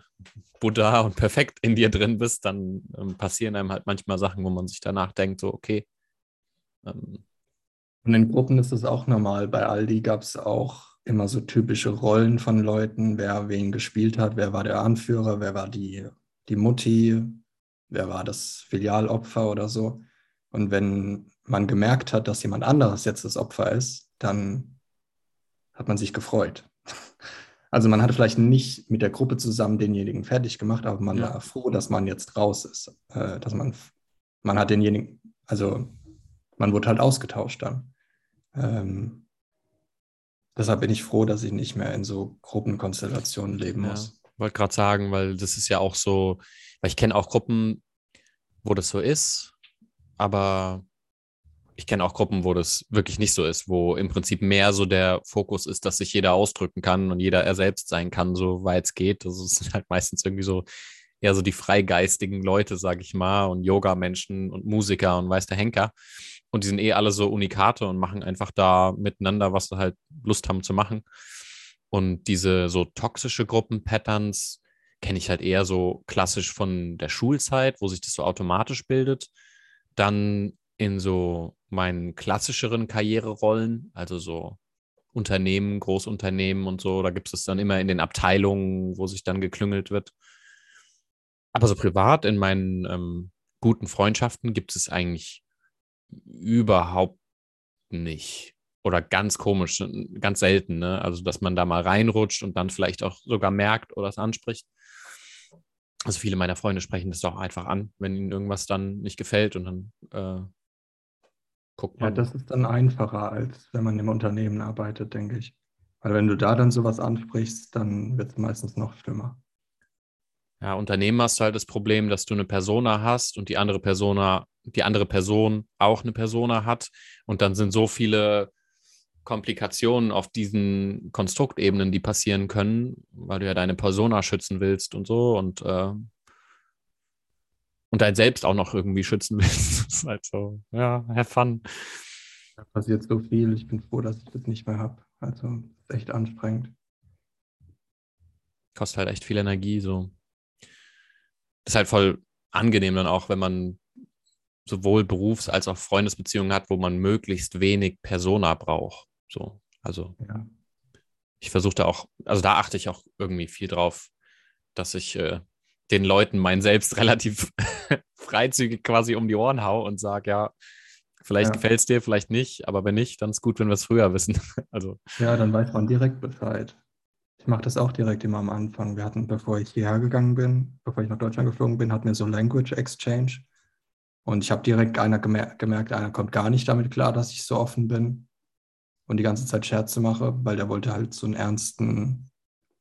Buddha und perfekt in dir drin bist, dann ähm, passieren einem halt manchmal Sachen, wo man sich danach denkt, so, okay. Ähm, und in Gruppen ist es auch normal. Bei Aldi gab es auch immer so typische Rollen von Leuten, wer wen gespielt hat, wer war der Anführer, wer war die, die Mutti, wer war das Filialopfer oder so. Und wenn man gemerkt hat, dass jemand anderes jetzt das Opfer ist, dann hat man sich gefreut. Also man hat vielleicht nicht mit der Gruppe zusammen denjenigen fertig gemacht, aber man ja. war froh, dass man jetzt raus ist. Äh, dass man, man hat denjenigen, also man wurde halt ausgetauscht dann. Ähm, deshalb bin ich froh, dass ich nicht mehr in so Gruppenkonstellationen leben ja. muss. Ich wollte gerade sagen, weil das ist ja auch so, weil ich kenne auch Gruppen, wo das so ist, aber ich kenne auch Gruppen, wo das wirklich nicht so ist, wo im Prinzip mehr so der Fokus ist, dass sich jeder ausdrücken kann und jeder er selbst sein kann, so weit es geht. Also es sind halt meistens irgendwie so eher so die freigeistigen Leute, sage ich mal, und Yoga-Menschen und Musiker und weiß der Henker. Und die sind eh alle so Unikate und machen einfach da miteinander, was sie halt Lust haben zu machen. Und diese so toxische Gruppen-Patterns kenne ich halt eher so klassisch von der Schulzeit, wo sich das so automatisch bildet. Dann in so meinen klassischeren Karriererollen, also so Unternehmen, Großunternehmen und so, da gibt es dann immer in den Abteilungen, wo sich dann geklüngelt wird. Aber so privat in meinen ähm, guten Freundschaften gibt es eigentlich überhaupt nicht. Oder ganz komisch, ganz selten, ne? Also, dass man da mal reinrutscht und dann vielleicht auch sogar merkt oder es anspricht. Also viele meiner Freunde sprechen das doch einfach an, wenn ihnen irgendwas dann nicht gefällt und dann äh, guckt man. Ja, das ist dann einfacher, als wenn man im Unternehmen arbeitet, denke ich. Weil wenn du da dann sowas ansprichst, dann wird es meistens noch schlimmer. Ja, Unternehmen hast du halt das Problem, dass du eine Persona hast und die andere Persona, die andere Person auch eine Persona hat. Und dann sind so viele Komplikationen auf diesen Konstruktebenen, die passieren können, weil du ja deine Persona schützen willst und so und, äh, und dein Selbst auch noch irgendwie schützen willst. das ist halt so, ja, have fun. Da passiert so viel. Ich bin froh, dass ich das nicht mehr habe. Also echt anstrengend. Kostet halt echt viel Energie, so. Das ist halt voll angenehm dann auch, wenn man sowohl Berufs- als auch Freundesbeziehungen hat, wo man möglichst wenig Persona braucht. So, also ja. ich versuche da auch, also da achte ich auch irgendwie viel drauf, dass ich äh, den Leuten mein Selbst relativ freizügig quasi um die Ohren hau und sage, ja, vielleicht ja. gefällt es dir, vielleicht nicht, aber wenn nicht, dann ist gut, wenn wir es früher wissen. also. Ja, dann weiß man direkt Bescheid. Ich mache das auch direkt immer am Anfang. Wir hatten, bevor ich hierher gegangen bin, bevor ich nach Deutschland geflogen bin, hatten wir so Language Exchange. Und ich habe direkt einer gemer gemerkt, einer kommt gar nicht damit klar, dass ich so offen bin und die ganze Zeit Scherze mache, weil der wollte halt so einen ernsten,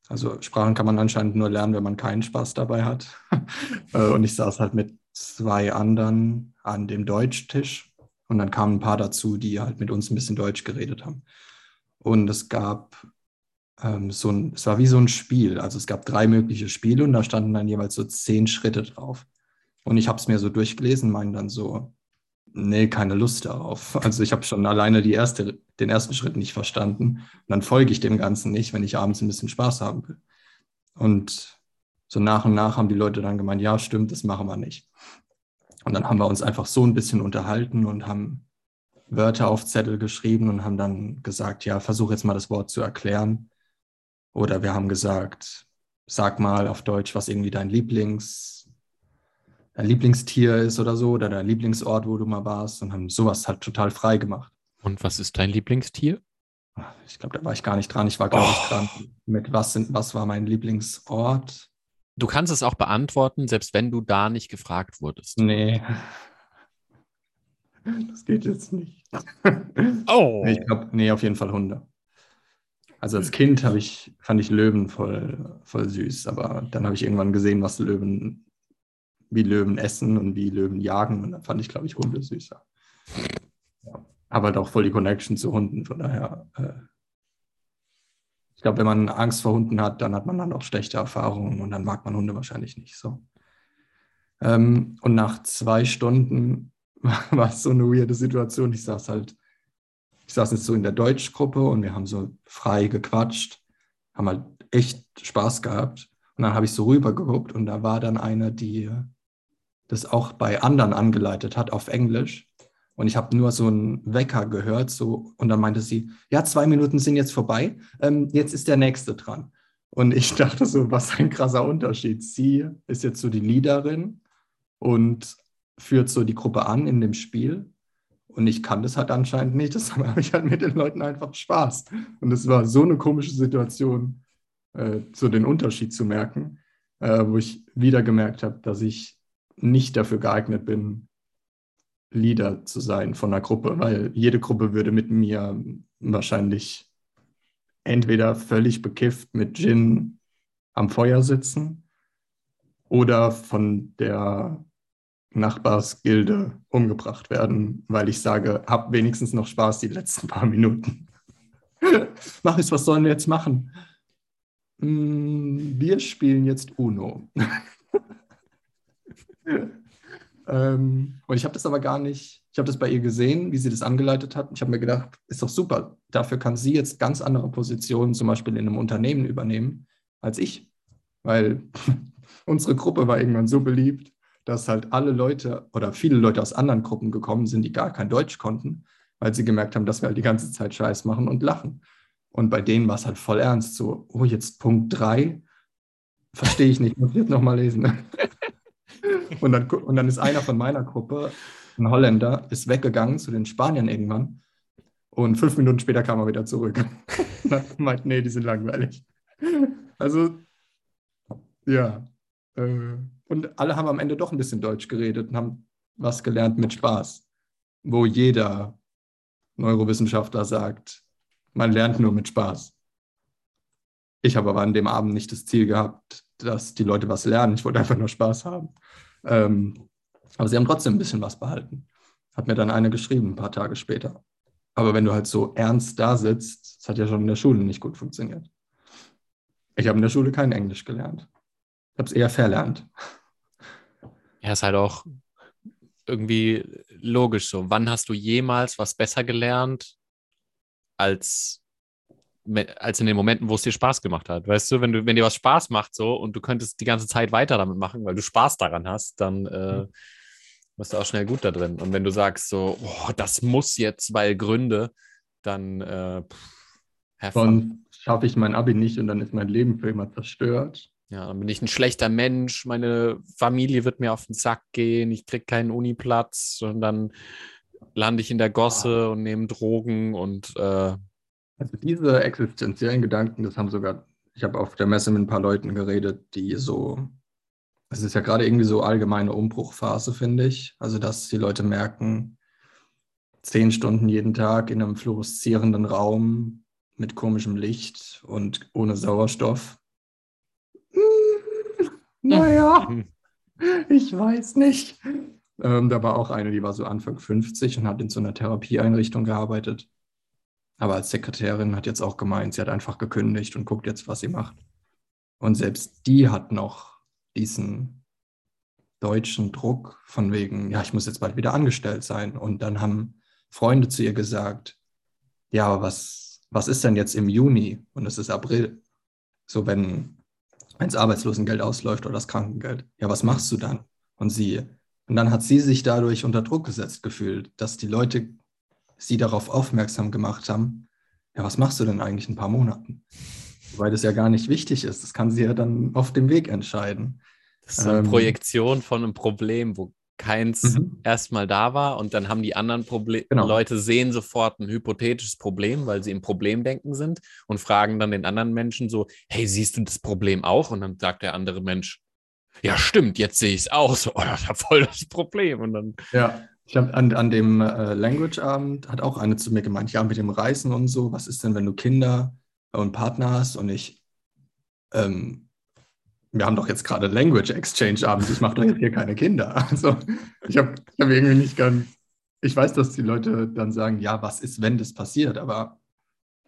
also Sprachen kann man anscheinend nur lernen, wenn man keinen Spaß dabei hat. Äh, und ich saß halt mit zwei anderen an dem Deutschtisch und dann kamen ein paar dazu, die halt mit uns ein bisschen Deutsch geredet haben. Und es gab ähm, so ein, es war wie so ein Spiel. Also es gab drei mögliche Spiele und da standen dann jeweils so zehn Schritte drauf. Und ich habe es mir so durchgelesen, meinen dann so, nee, keine Lust darauf. Also ich habe schon alleine die erste, den ersten Schritt nicht verstanden. Und dann folge ich dem Ganzen nicht, wenn ich abends ein bisschen Spaß haben will. Und so nach und nach haben die Leute dann gemeint, ja, stimmt, das machen wir nicht. Und dann haben wir uns einfach so ein bisschen unterhalten und haben Wörter auf Zettel geschrieben und haben dann gesagt, ja, versuch jetzt mal das Wort zu erklären. Oder wir haben gesagt, sag mal auf Deutsch, was irgendwie dein Lieblings dein Lieblingstier ist oder so oder dein Lieblingsort, wo du mal warst und haben sowas halt total frei gemacht. Und was ist dein Lieblingstier? Ich glaube, da war ich gar nicht dran. Ich war, glaube oh. ich, dran mit was, sind, was war mein Lieblingsort. Du kannst es auch beantworten, selbst wenn du da nicht gefragt wurdest. Nee. Das geht jetzt nicht. Oh. Ich glaube, nee, auf jeden Fall Hunde. Also als Kind ich, fand ich Löwen voll, voll süß, aber dann habe ich irgendwann gesehen, was Löwen wie Löwen essen und wie Löwen jagen. Und dann fand ich, glaube ich, Hunde süßer. Ja. Aber halt auch voll die Connection zu Hunden, von daher. Äh, ich glaube, wenn man Angst vor Hunden hat, dann hat man dann auch schlechte Erfahrungen und dann mag man Hunde wahrscheinlich nicht so. Ähm, und nach zwei Stunden war es so eine weirde Situation. Ich saß halt, ich saß jetzt so in der Deutschgruppe und wir haben so frei gequatscht, haben halt echt Spaß gehabt. Und dann habe ich so rübergeguckt und da war dann eine, die das auch bei anderen angeleitet hat auf Englisch. Und ich habe nur so einen Wecker gehört, so, und dann meinte sie, ja, zwei Minuten sind jetzt vorbei, ähm, jetzt ist der nächste dran. Und ich dachte so, was ein krasser Unterschied. Sie ist jetzt so die Leaderin und führt so die Gruppe an in dem Spiel. Und ich kann das halt anscheinend nicht. Deshalb habe ich halt mit den Leuten einfach Spaß. Und es war so eine komische Situation, äh, so den Unterschied zu merken, äh, wo ich wieder gemerkt habe, dass ich nicht dafür geeignet bin, Leader zu sein von einer Gruppe, weil jede Gruppe würde mit mir wahrscheinlich entweder völlig bekifft mit Gin am Feuer sitzen oder von der Nachbarsgilde umgebracht werden, weil ich sage, hab wenigstens noch Spaß die letzten paar Minuten. Mach es, was sollen wir jetzt machen? Hm, wir spielen jetzt Uno. ähm, und ich habe das aber gar nicht, ich habe das bei ihr gesehen, wie sie das angeleitet hat. Ich habe mir gedacht, ist doch super. Dafür kann sie jetzt ganz andere Positionen, zum Beispiel in einem Unternehmen, übernehmen als ich. Weil unsere Gruppe war irgendwann so beliebt, dass halt alle Leute oder viele Leute aus anderen Gruppen gekommen sind, die gar kein Deutsch konnten, weil sie gemerkt haben, dass wir halt die ganze Zeit Scheiß machen und lachen. Und bei denen war es halt voll ernst, so, oh, jetzt Punkt 3, verstehe ich nicht, muss ich jetzt nochmal lesen. und, dann, und dann ist einer von meiner Gruppe, ein Holländer, ist weggegangen zu den Spaniern irgendwann. Und fünf Minuten später kam er wieder zurück. und hat gemeint, nee, die sind langweilig. Also, ja. Äh, und alle haben am Ende doch ein bisschen Deutsch geredet und haben was gelernt mit Spaß, wo jeder Neurowissenschaftler sagt, man lernt nur mit Spaß. Ich habe aber an dem Abend nicht das Ziel gehabt, dass die Leute was lernen. Ich wollte einfach nur Spaß haben. Ähm, aber sie haben trotzdem ein bisschen was behalten. Hat mir dann eine geschrieben, ein paar Tage später. Aber wenn du halt so ernst da sitzt, das hat ja schon in der Schule nicht gut funktioniert. Ich habe in der Schule kein Englisch gelernt. Ich habe es eher verlernt. Ja, ist halt auch irgendwie logisch so. Wann hast du jemals was besser gelernt als, als in den Momenten, wo es dir Spaß gemacht hat? Weißt du, wenn, du, wenn dir was Spaß macht so und du könntest die ganze Zeit weiter damit machen, weil du Spaß daran hast, dann äh, bist du auch schnell gut da drin. Und wenn du sagst so, oh, das muss jetzt, weil Gründe, dann äh, Dann schaffe ich mein Abi nicht und dann ist mein Leben für immer zerstört. Ja, dann bin ich ein schlechter Mensch, meine Familie wird mir auf den Sack gehen, ich kriege keinen Uniplatz und dann lande ich in der Gosse ah. und nehme Drogen und äh also diese existenziellen Gedanken, das haben sogar, ich habe auf der Messe mit ein paar Leuten geredet, die so, es ist ja gerade irgendwie so allgemeine Umbruchphase, finde ich. Also, dass die Leute merken, zehn Stunden jeden Tag in einem fluoreszierenden Raum mit komischem Licht und ohne Sauerstoff naja, ich weiß nicht. Ähm, da war auch eine, die war so Anfang 50 und hat in so einer Therapieeinrichtung gearbeitet. Aber als Sekretärin hat jetzt auch gemeint, sie hat einfach gekündigt und guckt jetzt, was sie macht. Und selbst die hat noch diesen deutschen Druck von wegen, ja, ich muss jetzt bald wieder angestellt sein. Und dann haben Freunde zu ihr gesagt, ja, aber was, was ist denn jetzt im Juni? Und es ist April. So, wenn das Arbeitslosengeld ausläuft oder das Krankengeld. Ja, was machst du dann? Und sie. Und dann hat sie sich dadurch unter Druck gesetzt gefühlt, dass die Leute sie darauf aufmerksam gemacht haben, ja, was machst du denn eigentlich in ein paar Monaten? Weil das ja gar nicht wichtig ist. Das kann sie ja dann auf dem Weg entscheiden. Das ist eine ähm, Projektion von einem Problem, wo keins mhm. erstmal da war und dann haben die anderen Proble genau. Leute sehen sofort ein hypothetisches Problem, weil sie im Problemdenken sind und fragen dann den anderen Menschen so, hey, siehst du das Problem auch? Und dann sagt der andere Mensch, ja, stimmt, jetzt sehe ich es auch. So, oh, das ist voll das Problem. Und dann. Ja, ich habe an, an dem äh, Language-Abend hat auch eine zu mir gemeint, ja, mit dem Reisen und so, was ist denn, wenn du Kinder und Partner hast? Und ich, ähm, wir haben doch jetzt gerade Language Exchange Abend, ich mache doch jetzt hier keine Kinder. Also ich habe hab irgendwie nicht ganz, ich weiß, dass die Leute dann sagen, ja, was ist, wenn das passiert, aber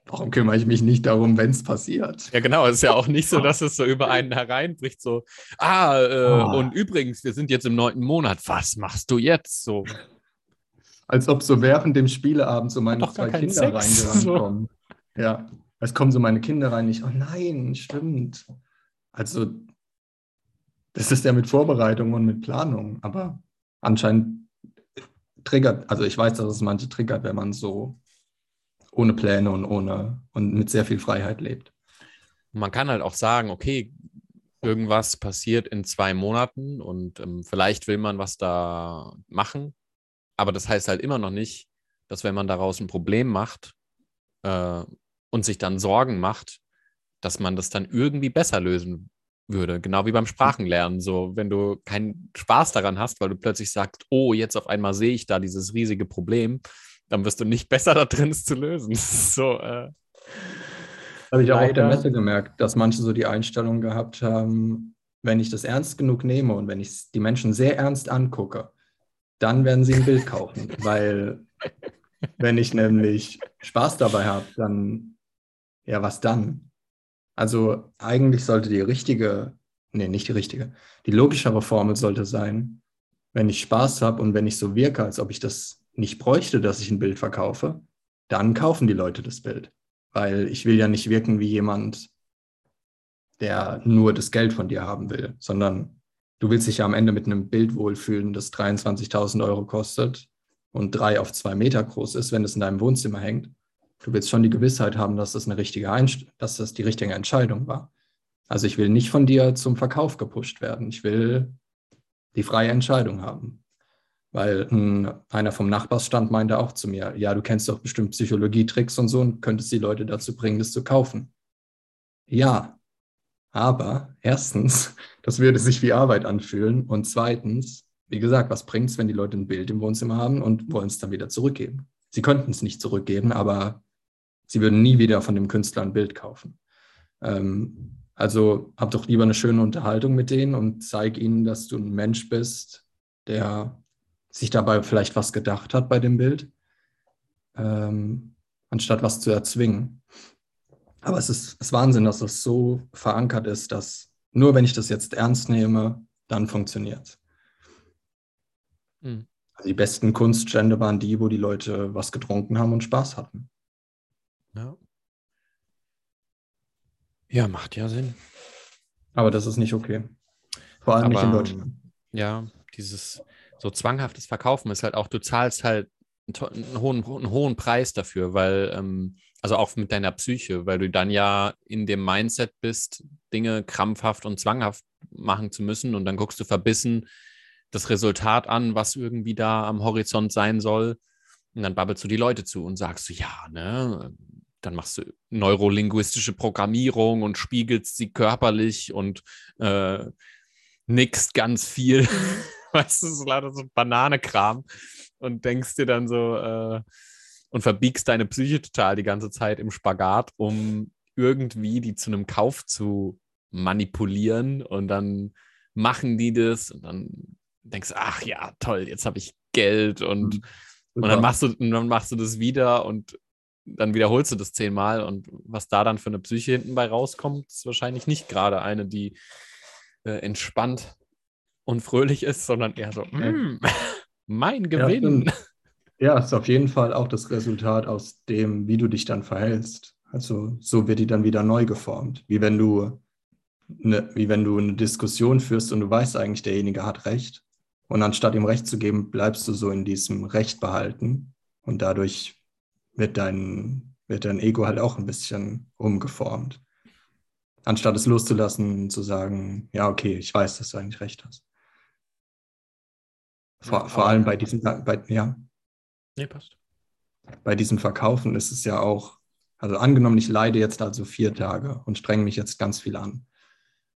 warum kümmere ich mich nicht darum, wenn es passiert? Ja, genau. Es ist ja auch nicht so, dass es so über einen hereinbricht, so, ah, äh, oh. und übrigens, wir sind jetzt im neunten Monat. Was machst du jetzt? So. Als ob so während dem Spieleabend so meine zwei Kinder reingerannt so. kommen. Ja, es kommen so meine Kinder rein. Ich, oh nein, stimmt. Also, das ist ja mit Vorbereitung und mit Planung, aber anscheinend triggert, also ich weiß, dass es manche triggert, wenn man so ohne Pläne und ohne und mit sehr viel Freiheit lebt. Man kann halt auch sagen, okay, irgendwas passiert in zwei Monaten und ähm, vielleicht will man was da machen, aber das heißt halt immer noch nicht, dass wenn man daraus ein Problem macht äh, und sich dann Sorgen macht, dass man das dann irgendwie besser lösen würde. Genau wie beim Sprachenlernen. So, wenn du keinen Spaß daran hast, weil du plötzlich sagst, oh, jetzt auf einmal sehe ich da dieses riesige Problem, dann wirst du nicht besser da drin, es zu lösen. so, äh, Habe ich auch auf der Messe gemerkt, dass manche so die Einstellung gehabt haben, wenn ich das ernst genug nehme und wenn ich die Menschen sehr ernst angucke, dann werden sie ein Bild kaufen. weil wenn ich nämlich Spaß dabei habe, dann, ja, was dann? Also eigentlich sollte die richtige, nee, nicht die richtige, die logischere Formel sollte sein, wenn ich Spaß habe und wenn ich so wirke, als ob ich das nicht bräuchte, dass ich ein Bild verkaufe, dann kaufen die Leute das Bild. Weil ich will ja nicht wirken wie jemand, der nur das Geld von dir haben will, sondern du willst dich ja am Ende mit einem Bild wohlfühlen, das 23.000 Euro kostet und drei auf zwei Meter groß ist, wenn es in deinem Wohnzimmer hängt. Du willst schon die Gewissheit haben, dass das eine richtige Einst dass das die richtige Entscheidung war. Also ich will nicht von dir zum Verkauf gepusht werden. Ich will die freie Entscheidung haben. Weil ein, einer vom Nachbarsstand meinte auch zu mir, ja, du kennst doch bestimmt Psychologietricks und so und könntest die Leute dazu bringen, das zu kaufen. Ja, aber erstens, das würde sich wie Arbeit anfühlen und zweitens, wie gesagt, was bringt es, wenn die Leute ein Bild im Wohnzimmer haben und wollen es dann wieder zurückgeben? Sie könnten es nicht zurückgeben, aber sie würden nie wieder von dem Künstler ein Bild kaufen. Ähm, also hab doch lieber eine schöne Unterhaltung mit denen und zeig ihnen, dass du ein Mensch bist, der sich dabei vielleicht was gedacht hat bei dem Bild, ähm, anstatt was zu erzwingen. Aber es ist, es ist Wahnsinn, dass das so verankert ist, dass nur wenn ich das jetzt ernst nehme, dann funktioniert es. Mhm. Also die besten Kunststände waren die, wo die Leute was getrunken haben und Spaß hatten. Ja. Ja, macht ja Sinn. Aber das ist nicht okay. Vor allem Aber, nicht in Deutschland. Ja, dieses so zwanghaftes Verkaufen ist halt auch, du zahlst halt einen hohen, einen hohen Preis dafür, weil, ähm, also auch mit deiner Psyche, weil du dann ja in dem Mindset bist, Dinge krampfhaft und zwanghaft machen zu müssen und dann guckst du verbissen das Resultat an, was irgendwie da am Horizont sein soll. Und dann babbelst du die Leute zu und sagst du, ja, ne, dann machst du neurolinguistische Programmierung und spiegelst sie körperlich und äh, nickst ganz viel. Weißt du, so lauter so Bananekram und denkst dir dann so äh, und verbiegst deine Psyche total die ganze Zeit im Spagat, um irgendwie die zu einem Kauf zu manipulieren. Und dann machen die das und dann denkst, ach ja, toll, jetzt habe ich Geld. Und, mhm. und dann machst du und dann machst du das wieder und dann wiederholst du das zehnmal. Und was da dann für eine Psyche hinten bei rauskommt, ist wahrscheinlich nicht gerade eine, die äh, entspannt und fröhlich ist, sondern eher so, mm, mein Gewinn. Ja, ja, ist auf jeden Fall auch das Resultat aus dem, wie du dich dann verhältst. Also so wird die dann wieder neu geformt. Wie wenn du eine, wie wenn du eine Diskussion führst und du weißt eigentlich, derjenige hat recht. Und anstatt ihm Recht zu geben, bleibst du so in diesem Recht behalten. Und dadurch wird dein, wird dein Ego halt auch ein bisschen umgeformt. Anstatt es loszulassen, zu sagen, ja, okay, ich weiß, dass du eigentlich recht hast. Vor, vor allem bei diesem, bei, ja. Nee, passt. Bei diesem Verkaufen ist es ja auch, also angenommen, ich leide jetzt also vier Tage und strenge mich jetzt ganz viel an,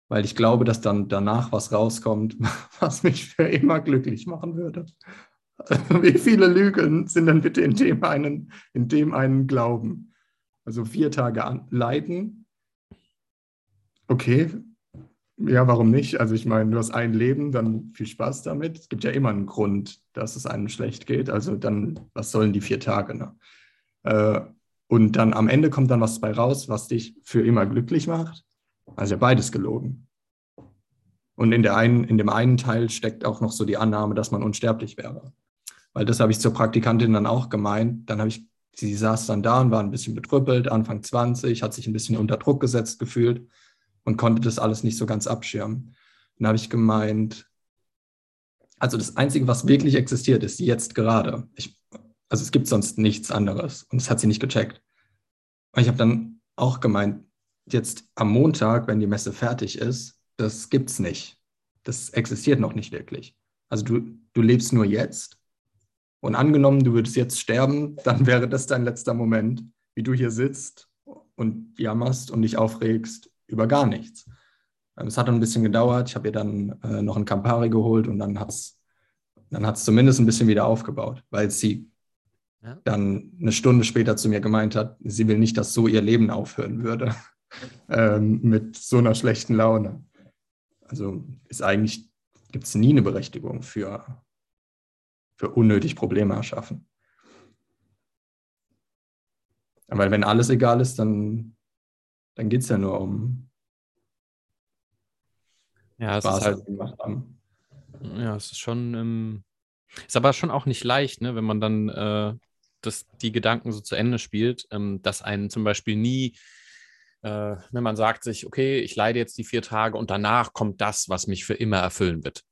weil ich glaube, dass dann danach was rauskommt, was mich für immer glücklich machen würde. Also wie viele Lügen sind dann bitte in dem einen, in dem einen Glauben? Also vier Tage an, leiden. Okay, ja, warum nicht? Also ich meine, du hast ein Leben, dann viel Spaß damit. Es gibt ja immer einen Grund, dass es einem schlecht geht. Also dann, was sollen die vier Tage? Ne? Äh, und dann am Ende kommt dann was bei raus, was dich für immer glücklich macht. Also ja beides gelogen. Und in, der einen, in dem einen Teil steckt auch noch so die Annahme, dass man unsterblich wäre. Weil das habe ich zur Praktikantin dann auch gemeint. Dann habe ich, sie saß dann da und war ein bisschen betrüppelt, Anfang 20, hat sich ein bisschen unter Druck gesetzt gefühlt und konnte das alles nicht so ganz abschirmen. Dann habe ich gemeint, also das Einzige, was wirklich existiert, ist jetzt gerade. Ich, also es gibt sonst nichts anderes. Und das hat sie nicht gecheckt. Und ich habe dann auch gemeint, jetzt am Montag, wenn die Messe fertig ist, das gibt es nicht. Das existiert noch nicht wirklich. Also du, du lebst nur jetzt. Und angenommen, du würdest jetzt sterben, dann wäre das dein letzter Moment, wie du hier sitzt und jammerst und dich aufregst über gar nichts. Ähm, es hat ein bisschen gedauert. Ich habe ihr dann äh, noch ein Campari geholt und dann hat es dann hat's zumindest ein bisschen wieder aufgebaut, weil sie ja. dann eine Stunde später zu mir gemeint hat, sie will nicht, dass so ihr Leben aufhören würde ähm, mit so einer schlechten Laune. Also ist eigentlich, gibt es nie eine Berechtigung für, für unnötig Probleme erschaffen. Aber wenn alles egal ist, dann, dann geht es ja nur um ja, es Spaß, ist halt, gemacht haben. Ja, es ist schon, ähm, ist aber schon auch nicht leicht, ne, wenn man dann äh, das, die Gedanken so zu Ende spielt, ähm, dass einen zum Beispiel nie, äh, wenn ne, man sagt sich, okay, ich leide jetzt die vier Tage und danach kommt das, was mich für immer erfüllen wird.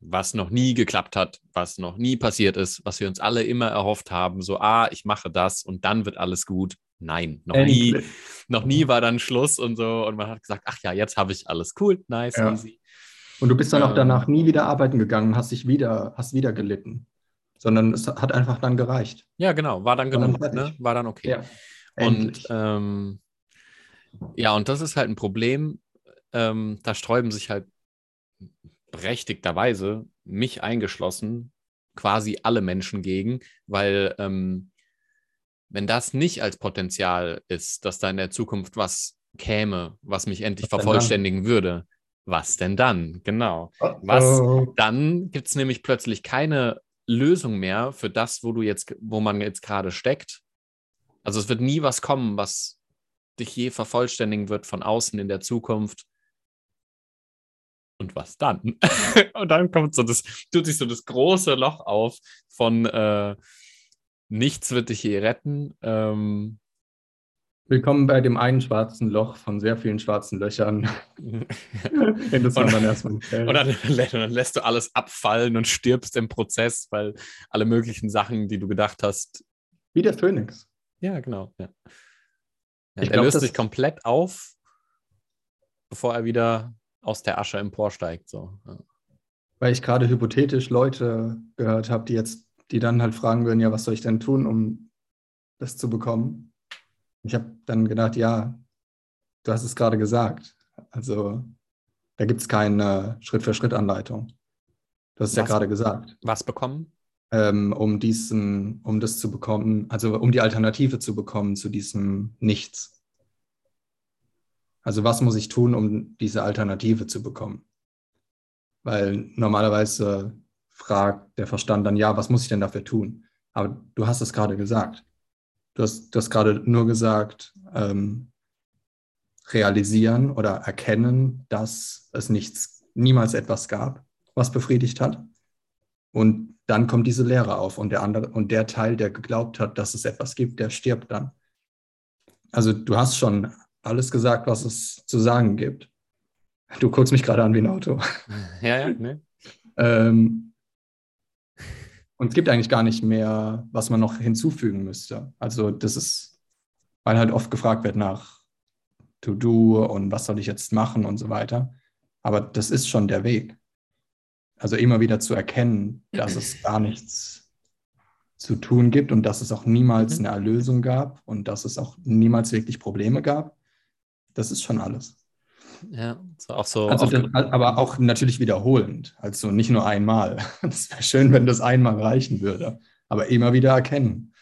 Was noch nie geklappt hat, was noch nie passiert ist, was wir uns alle immer erhofft haben, so, ah, ich mache das und dann wird alles gut. Nein, noch Endlich. nie, noch nie war dann Schluss und so. Und man hat gesagt, ach ja, jetzt habe ich alles cool, nice, ja. easy. Und du bist dann auch danach nie wieder arbeiten gegangen, hast dich wieder, hast wieder gelitten. Sondern es hat einfach dann gereicht. Ja, genau, war dann genug, ne? war dann okay. Ja, und ähm, ja, und das ist halt ein Problem. Ähm, da sträuben sich halt berechtigterweise, mich eingeschlossen, quasi alle Menschen gegen, weil ähm, wenn das nicht als Potenzial ist, dass da in der Zukunft was käme, was mich endlich was vervollständigen würde, was denn dann? Genau. Was dann gibt es nämlich plötzlich keine Lösung mehr für das, wo du jetzt, wo man jetzt gerade steckt. Also es wird nie was kommen, was dich je vervollständigen wird von außen in der Zukunft. Und was dann? und dann kommt so das, tut sich so das große Loch auf von äh, nichts wird dich je retten. Ähm, Willkommen bei dem einen schwarzen Loch von sehr vielen schwarzen Löchern. das man dann erstmal. Und dann, dann, lässt du alles abfallen und stirbst im Prozess, weil alle möglichen Sachen, die du gedacht hast. Wie der Phönix. Ja, genau. Ja. Ja, er glaub, löst sich komplett auf, bevor er wieder aus der Asche emporsteigt. So. Ja. Weil ich gerade hypothetisch Leute gehört habe, die jetzt, die dann halt fragen würden, ja, was soll ich denn tun, um das zu bekommen? Ich habe dann gedacht, ja, du hast es gerade gesagt. Also da gibt es keine Schritt-für-Schritt-Anleitung. Du hast es ja gerade gesagt. Was bekommen? Ähm, um diesen, um das zu bekommen, also um die Alternative zu bekommen zu diesem Nichts. Also was muss ich tun, um diese Alternative zu bekommen? Weil normalerweise fragt der Verstand dann, ja, was muss ich denn dafür tun? Aber du hast es gerade gesagt. Du hast, du hast gerade nur gesagt, ähm, realisieren oder erkennen, dass es nichts, niemals etwas gab, was befriedigt hat. Und dann kommt diese Lehre auf und der andere und der Teil, der geglaubt hat, dass es etwas gibt, der stirbt dann. Also du hast schon alles gesagt, was es zu sagen gibt. Du guckst mich gerade an wie ein Auto. Ja, ja, ne? ähm, und es gibt eigentlich gar nicht mehr, was man noch hinzufügen müsste. Also das ist, weil halt oft gefragt wird nach To-Do und was soll ich jetzt machen und so weiter. Aber das ist schon der Weg. Also immer wieder zu erkennen, dass es gar nichts zu tun gibt und dass es auch niemals mhm. eine Erlösung gab und dass es auch niemals wirklich Probleme gab. Das ist schon alles. Ja, so auch so. Also das, aber auch natürlich wiederholend. Also nicht nur einmal. Es wäre schön, wenn das einmal reichen würde. Aber immer wieder erkennen.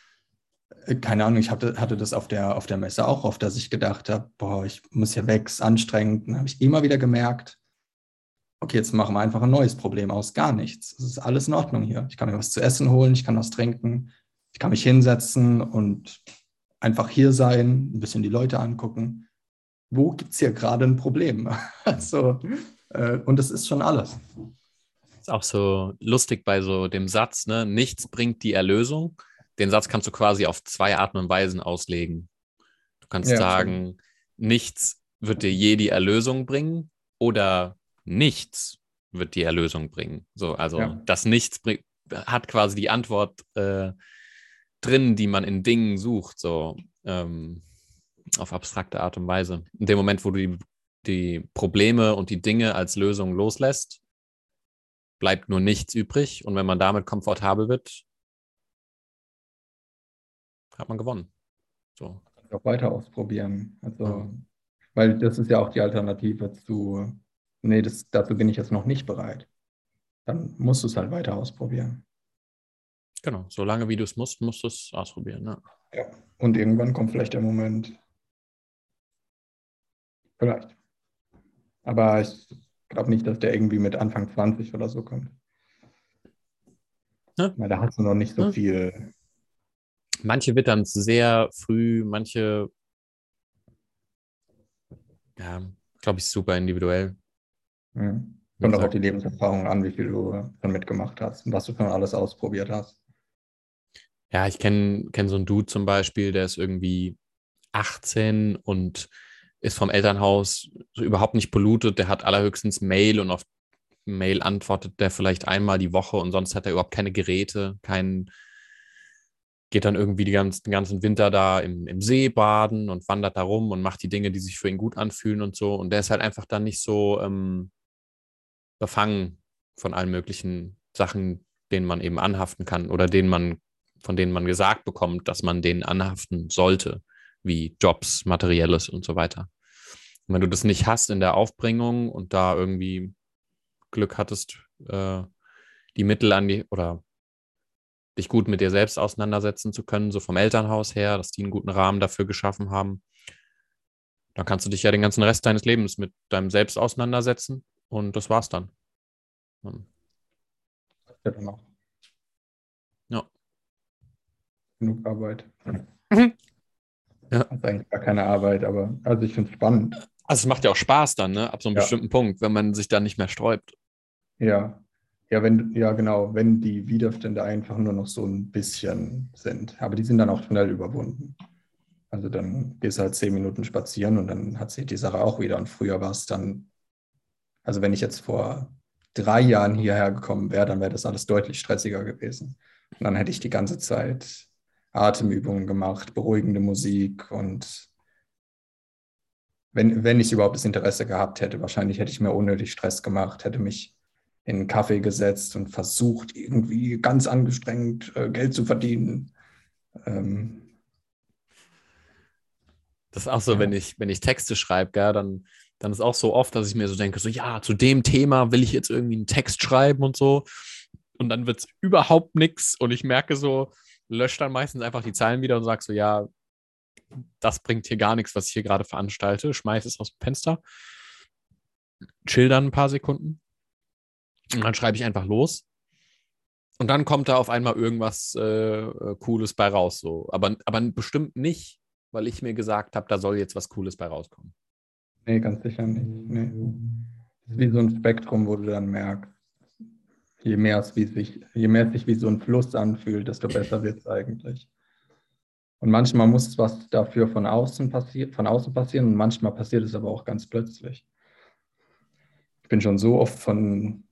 Äh, keine Ahnung, ich hatte, hatte das auf der, auf der Messe auch oft, dass ich gedacht habe, boah, ich muss hier weg, ist anstrengend. Dann habe ich immer wieder gemerkt, okay, jetzt machen wir einfach ein neues Problem aus, gar nichts. Es ist alles in Ordnung hier. Ich kann mir was zu essen holen, ich kann was trinken, ich kann mich hinsetzen und einfach hier sein, ein bisschen die Leute angucken. Wo gibt es hier gerade ein Problem? also, äh, und das ist schon alles. Ist auch so lustig bei so dem Satz, ne? Nichts bringt die Erlösung. Den Satz kannst du quasi auf zwei Arten und Weisen auslegen. Du kannst ja, sagen, schon. nichts wird dir je die Erlösung bringen oder nichts wird die Erlösung bringen. So, also ja. das Nichts bringt, hat quasi die Antwort äh, drin, die man in Dingen sucht, so ähm, auf abstrakte Art und Weise. In dem Moment, wo du die, die Probleme und die Dinge als Lösung loslässt, bleibt nur nichts übrig. Und wenn man damit komfortabel wird, hat man gewonnen. So. Auch weiter ausprobieren. Also, ja. weil das ist ja auch die Alternative zu, nee, das, dazu bin ich jetzt noch nicht bereit. Dann musst du es halt weiter ausprobieren. Genau, solange wie du es musst, musst du es ausprobieren. Ne? Ja, und irgendwann kommt vielleicht der Moment. Vielleicht. Aber ich glaube nicht, dass der irgendwie mit Anfang 20 oder so kommt. Ja. Weil da hast du noch nicht so ja. viel. Manche wittern es sehr früh, manche, ja, glaube ich, super individuell. Mhm. Kommt auch auf die Lebenserfahrung an, wie viel du schon mitgemacht hast und was du schon alles ausprobiert hast. Ja, ich kenne kenn so einen Dude zum Beispiel, der ist irgendwie 18 und ist vom Elternhaus so überhaupt nicht pollutet. Der hat allerhöchstens Mail und auf Mail antwortet der vielleicht einmal die Woche und sonst hat er überhaupt keine Geräte, kein, geht dann irgendwie ganzen, den ganzen Winter da im, im See baden und wandert da rum und macht die Dinge, die sich für ihn gut anfühlen und so. Und der ist halt einfach dann nicht so ähm, befangen von allen möglichen Sachen, denen man eben anhaften kann oder denen man von denen man gesagt bekommt, dass man denen anhaften sollte, wie Jobs, Materielles und so weiter. Und wenn du das nicht hast in der Aufbringung und da irgendwie Glück hattest, äh, die Mittel an die oder dich gut mit dir selbst auseinandersetzen zu können, so vom Elternhaus her, dass die einen guten Rahmen dafür geschaffen haben, dann kannst du dich ja den ganzen Rest deines Lebens mit deinem Selbst auseinandersetzen und das war's dann. Ja, genau genug Arbeit. Ja. Das ist eigentlich gar keine Arbeit, aber also ich finde es spannend. Also es macht ja auch Spaß dann, ne? Ab so einem ja. bestimmten Punkt, wenn man sich dann nicht mehr sträubt. Ja. Ja, wenn, ja, genau, wenn die Widerstände einfach nur noch so ein bisschen sind. Aber die sind dann auch schnell überwunden. Also dann gehst du halt zehn Minuten spazieren und dann hat sich die Sache auch wieder. Und früher war es dann, also wenn ich jetzt vor drei Jahren hierher gekommen wäre, dann wäre das alles deutlich stressiger gewesen. Und dann hätte ich die ganze Zeit Atemübungen gemacht, beruhigende Musik und wenn, wenn ich überhaupt das Interesse gehabt hätte, wahrscheinlich hätte ich mir unnötig Stress gemacht, hätte mich in einen Kaffee gesetzt und versucht, irgendwie ganz angestrengt äh, Geld zu verdienen. Ähm, das ist auch so, ja. wenn ich, wenn ich Texte schreibe, gell, dann, dann ist auch so oft, dass ich mir so denke, so ja, zu dem Thema will ich jetzt irgendwie einen Text schreiben und so. Und dann wird es überhaupt nichts und ich merke so, lösche dann meistens einfach die Zeilen wieder und sage so, ja, das bringt hier gar nichts, was ich hier gerade veranstalte. Schmeiß es aus dem Fenster, chill dann ein paar Sekunden und dann schreibe ich einfach los. Und dann kommt da auf einmal irgendwas äh, Cooles bei raus. So. Aber, aber bestimmt nicht, weil ich mir gesagt habe, da soll jetzt was Cooles bei rauskommen. Nee, ganz sicher nicht. Nee. Das ist wie so ein Spektrum, wo du dann merkst, je mehr es sich, je mehr es sich wie so ein Fluss anfühlt, desto besser wird es eigentlich. Und manchmal muss was dafür von außen, passi von außen passieren und manchmal passiert es aber auch ganz plötzlich. Ich bin schon so oft von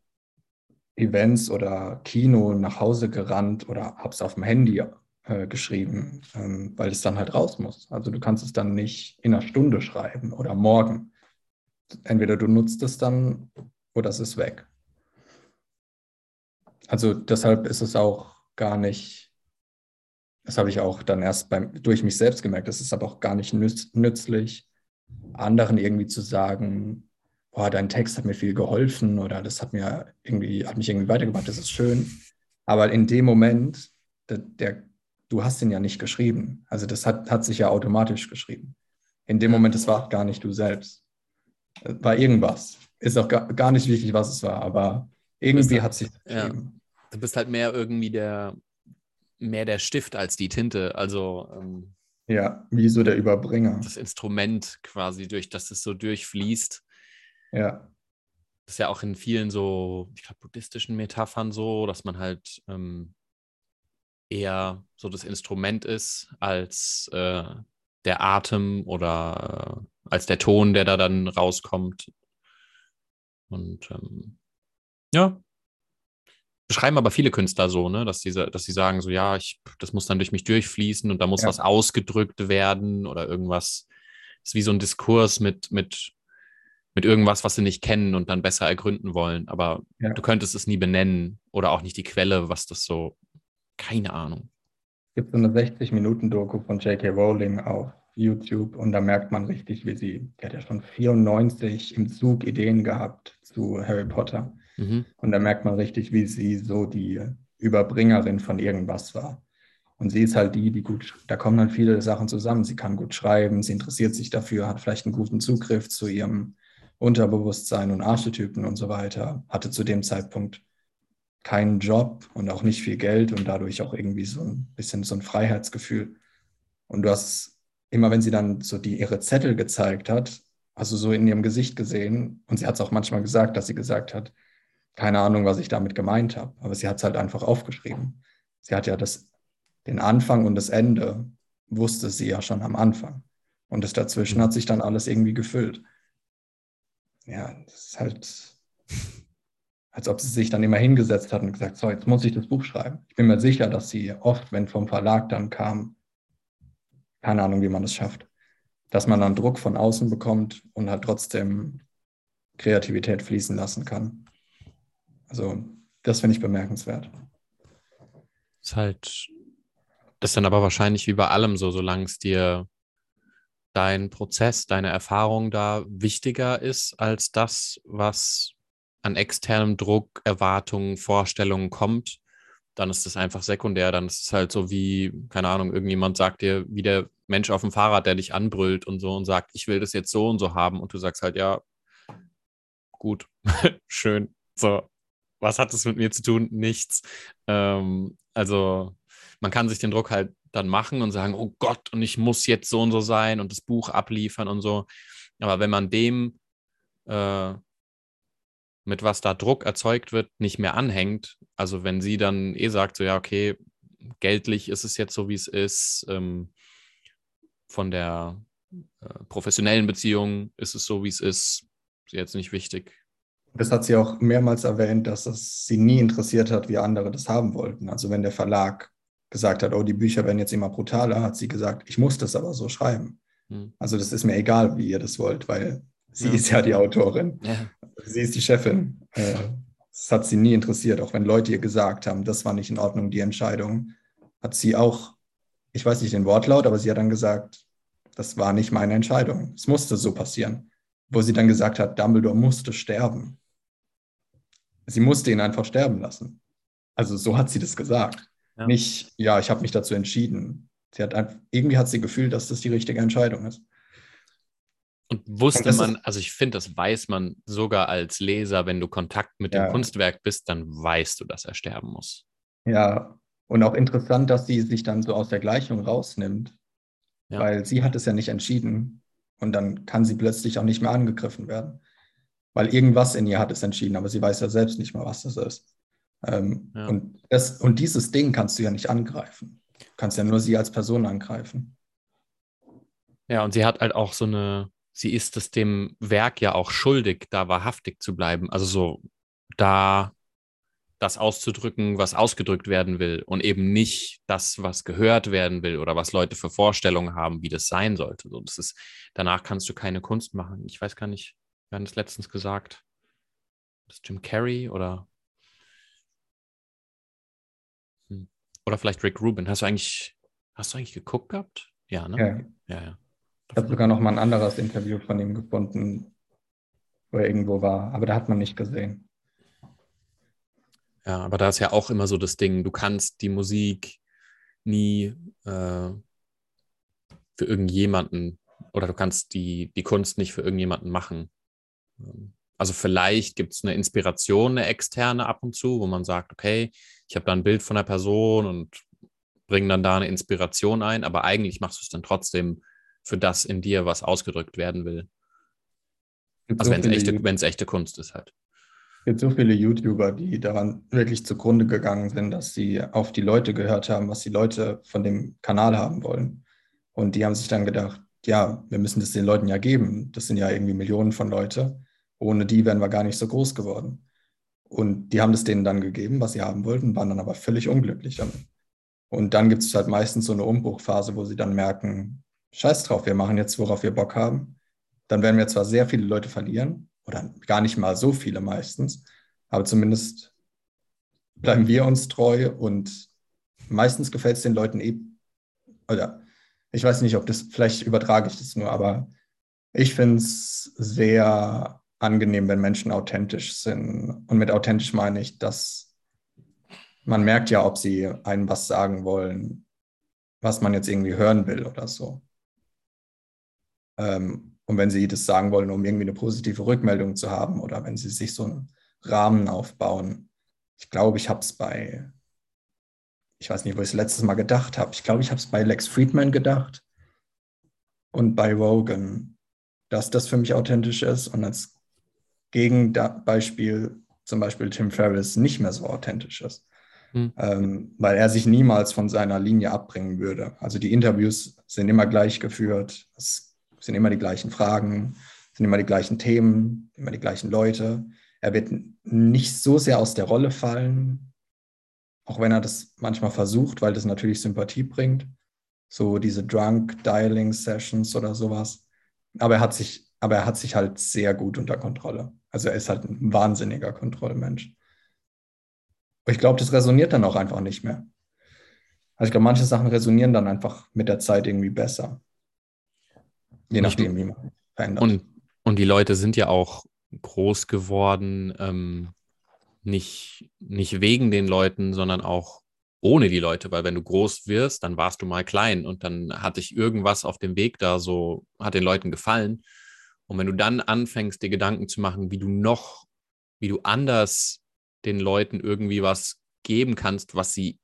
Events oder Kino nach Hause gerannt oder habe es auf dem Handy äh, geschrieben, ähm, weil es dann halt raus muss. Also du kannst es dann nicht in einer Stunde schreiben oder morgen. Entweder du nutzt es dann oder es ist weg. Also deshalb ist es auch gar nicht, das habe ich auch dann erst beim, durch mich selbst gemerkt, es ist aber auch gar nicht nütz, nützlich, anderen irgendwie zu sagen, boah, dein Text hat mir viel geholfen oder das hat mir irgendwie, hat mich irgendwie weitergebracht, das ist schön. Aber in dem Moment, der, der du hast ihn ja nicht geschrieben. Also das hat, hat sich ja automatisch geschrieben. In dem Moment, das war gar nicht du selbst. War irgendwas. Ist auch gar, gar nicht wichtig, was es war, aber irgendwie halt, hat sich ja. Du bist halt mehr irgendwie der, mehr der Stift als die Tinte. Also, ähm, Ja, wie so der Überbringer. Das Instrument quasi, durch das es so durchfließt. Ja. Das ist ja auch in vielen so, ich glaube, buddhistischen Metaphern so, dass man halt ähm, eher so das Instrument ist als äh, der Atem oder äh, als der Ton, der da dann rauskommt. Und ähm, ja, beschreiben aber viele Künstler so, ne, dass sie, dass sie sagen, so ja, ich, das muss dann durch mich durchfließen und da muss ja. was ausgedrückt werden oder irgendwas. Das ist wie so ein Diskurs mit, mit, mit irgendwas, was sie nicht kennen und dann besser ergründen wollen. Aber ja. du könntest es nie benennen oder auch nicht die Quelle, was das so, keine Ahnung. Es gibt so eine 60-Minuten-Doku von J.K. Rowling auf YouTube und da merkt man richtig, wie sie, die hat ja schon 94 im Zug Ideen gehabt zu Harry Potter. Mhm. Und da merkt man richtig, wie sie so die Überbringerin von irgendwas war. Und sie ist halt die, die gut, da kommen dann viele Sachen zusammen. Sie kann gut schreiben, sie interessiert sich dafür, hat vielleicht einen guten Zugriff zu ihrem Unterbewusstsein und Archetypen und so weiter, hatte zu dem Zeitpunkt keinen Job und auch nicht viel Geld und dadurch auch irgendwie so ein bisschen so ein Freiheitsgefühl. Und du hast immer, wenn sie dann so die ihre Zettel gezeigt hat, also so in ihrem Gesicht gesehen, und sie hat es auch manchmal gesagt, dass sie gesagt hat, keine Ahnung, was ich damit gemeint habe, aber sie hat es halt einfach aufgeschrieben. Sie hat ja das, den Anfang und das Ende, wusste sie ja schon am Anfang. Und das dazwischen hat sich dann alles irgendwie gefüllt. Ja, das ist halt, als ob sie sich dann immer hingesetzt hat und gesagt, so, jetzt muss ich das Buch schreiben. Ich bin mir sicher, dass sie oft, wenn vom Verlag dann kam, keine Ahnung, wie man das schafft, dass man dann Druck von außen bekommt und halt trotzdem Kreativität fließen lassen kann. Also das finde ich bemerkenswert. Ist halt, ist dann aber wahrscheinlich wie bei allem so, solange es dir dein Prozess, deine Erfahrung da wichtiger ist als das, was an externem Druck, Erwartungen, Vorstellungen kommt, dann ist das einfach sekundär. Dann ist es halt so wie, keine Ahnung, irgendjemand sagt dir, wie der Mensch auf dem Fahrrad, der dich anbrüllt und so und sagt, ich will das jetzt so und so haben. Und du sagst halt, ja, gut, schön. So, was hat das mit mir zu tun? Nichts. Ähm, also man kann sich den Druck halt dann machen und sagen, oh Gott, und ich muss jetzt so und so sein und das Buch abliefern und so. Aber wenn man dem, äh, mit was da Druck erzeugt wird, nicht mehr anhängt, also wenn sie dann eh sagt, so ja, okay, geldlich ist es jetzt so, wie es ist, ähm, von der äh, professionellen Beziehung ist es so, wie es ist, ist jetzt nicht wichtig. Das hat sie auch mehrmals erwähnt, dass es sie nie interessiert hat, wie andere das haben wollten. Also wenn der Verlag gesagt hat, oh, die Bücher werden jetzt immer brutaler, hat sie gesagt, ich muss das aber so schreiben. Hm. Also das ist mir egal, wie ihr das wollt, weil sie ja. ist ja die Autorin. Ja. Sie ist die Chefin. Äh, das hat sie nie interessiert, auch wenn Leute ihr gesagt haben, das war nicht in Ordnung, die Entscheidung. Hat sie auch, ich weiß nicht den Wortlaut, aber sie hat dann gesagt, das war nicht meine Entscheidung. Es musste so passieren. Wo sie dann gesagt hat, Dumbledore musste sterben sie musste ihn einfach sterben lassen. Also so hat sie das gesagt. Ja. Nicht, ja, ich habe mich dazu entschieden. Sie hat einfach, irgendwie hat sie gefühlt, dass das die richtige Entscheidung ist. Und wusste Und man, also ich finde, das weiß man sogar als Leser, wenn du Kontakt mit ja. dem Kunstwerk bist, dann weißt du, dass er sterben muss. Ja, und auch interessant, dass sie sich dann so aus der Gleichung rausnimmt, ja. weil sie hat es ja nicht entschieden und dann kann sie plötzlich auch nicht mehr angegriffen werden weil irgendwas in ihr hat es entschieden, aber sie weiß ja selbst nicht mal, was das ist. Ähm, ja. und, das, und dieses Ding kannst du ja nicht angreifen. Du kannst ja nur sie als Person angreifen. Ja, und sie hat halt auch so eine, sie ist es dem Werk ja auch schuldig, da wahrhaftig zu bleiben. Also so da das auszudrücken, was ausgedrückt werden will und eben nicht das, was gehört werden will oder was Leute für Vorstellungen haben, wie das sein sollte. So, das ist, danach kannst du keine Kunst machen. Ich weiß gar nicht, wir haben es letztens gesagt. Das ist Jim Carrey oder hm. oder vielleicht Rick Rubin. Hast du eigentlich, hast du eigentlich geguckt gehabt? Ja, ne? Ja, ja. ja. Ich habe sogar noch mal ein anderes Interview von ihm gefunden, wo er irgendwo war, aber da hat man nicht gesehen. Ja, aber da ist ja auch immer so das Ding, du kannst die Musik nie äh, für irgendjemanden oder du kannst die, die Kunst nicht für irgendjemanden machen. Also vielleicht gibt es eine Inspiration, eine externe ab und zu, wo man sagt, okay, ich habe da ein Bild von einer Person und bringen dann da eine Inspiration ein, aber eigentlich machst du es dann trotzdem für das in dir, was ausgedrückt werden will. Also so wenn es echte, echte Kunst ist halt. Es gibt so viele YouTuber, die daran wirklich zugrunde gegangen sind, dass sie auf die Leute gehört haben, was die Leute von dem Kanal haben wollen. Und die haben sich dann gedacht, ja, wir müssen das den Leuten ja geben. Das sind ja irgendwie Millionen von Leute. Ohne die wären wir gar nicht so groß geworden. Und die haben das denen dann gegeben, was sie haben wollten, waren dann aber völlig unglücklich damit. Und dann gibt es halt meistens so eine Umbruchphase, wo sie dann merken, scheiß drauf, wir machen jetzt, worauf wir Bock haben. Dann werden wir zwar sehr viele Leute verlieren, oder gar nicht mal so viele meistens, aber zumindest bleiben wir uns treu und meistens gefällt es den Leuten eh, oder ich weiß nicht, ob das, vielleicht übertrage ich das nur, aber ich finde es sehr angenehm, wenn Menschen authentisch sind. Und mit authentisch meine ich, dass man merkt ja, ob sie einem was sagen wollen, was man jetzt irgendwie hören will oder so. Ähm, und wenn sie das sagen wollen, um irgendwie eine positive Rückmeldung zu haben oder wenn sie sich so einen Rahmen aufbauen. Ich glaube, ich habe es bei, ich weiß nicht, wo ich es letztes Mal gedacht habe. Ich glaube, ich habe es bei Lex Friedman gedacht und bei Rogan, dass das für mich authentisch ist und als Gegenbeispiel zum Beispiel Tim Ferriss nicht mehr so authentisch ist. Hm. Ähm, weil er sich niemals von seiner Linie abbringen würde. Also die Interviews sind immer gleich geführt. Es sind immer die gleichen Fragen, sind immer die gleichen Themen, immer die gleichen Leute. Er wird nicht so sehr aus der Rolle fallen, auch wenn er das manchmal versucht, weil das natürlich Sympathie bringt. So diese Drunk Dialing Sessions oder sowas. Aber er hat sich, aber er hat sich halt sehr gut unter Kontrolle. Also er ist halt ein wahnsinniger Kontrollmensch. ich glaube, das resoniert dann auch einfach nicht mehr. Also ich glaube, manche Sachen resonieren dann einfach mit der Zeit irgendwie besser. Je nachdem, wie man verändert. Und, und die Leute sind ja auch groß geworden, ähm, nicht, nicht wegen den Leuten, sondern auch ohne die Leute, weil wenn du groß wirst, dann warst du mal klein und dann hat dich irgendwas auf dem Weg da so, hat den Leuten gefallen. Und wenn du dann anfängst, dir Gedanken zu machen, wie du noch, wie du anders den Leuten irgendwie was geben kannst, was sie,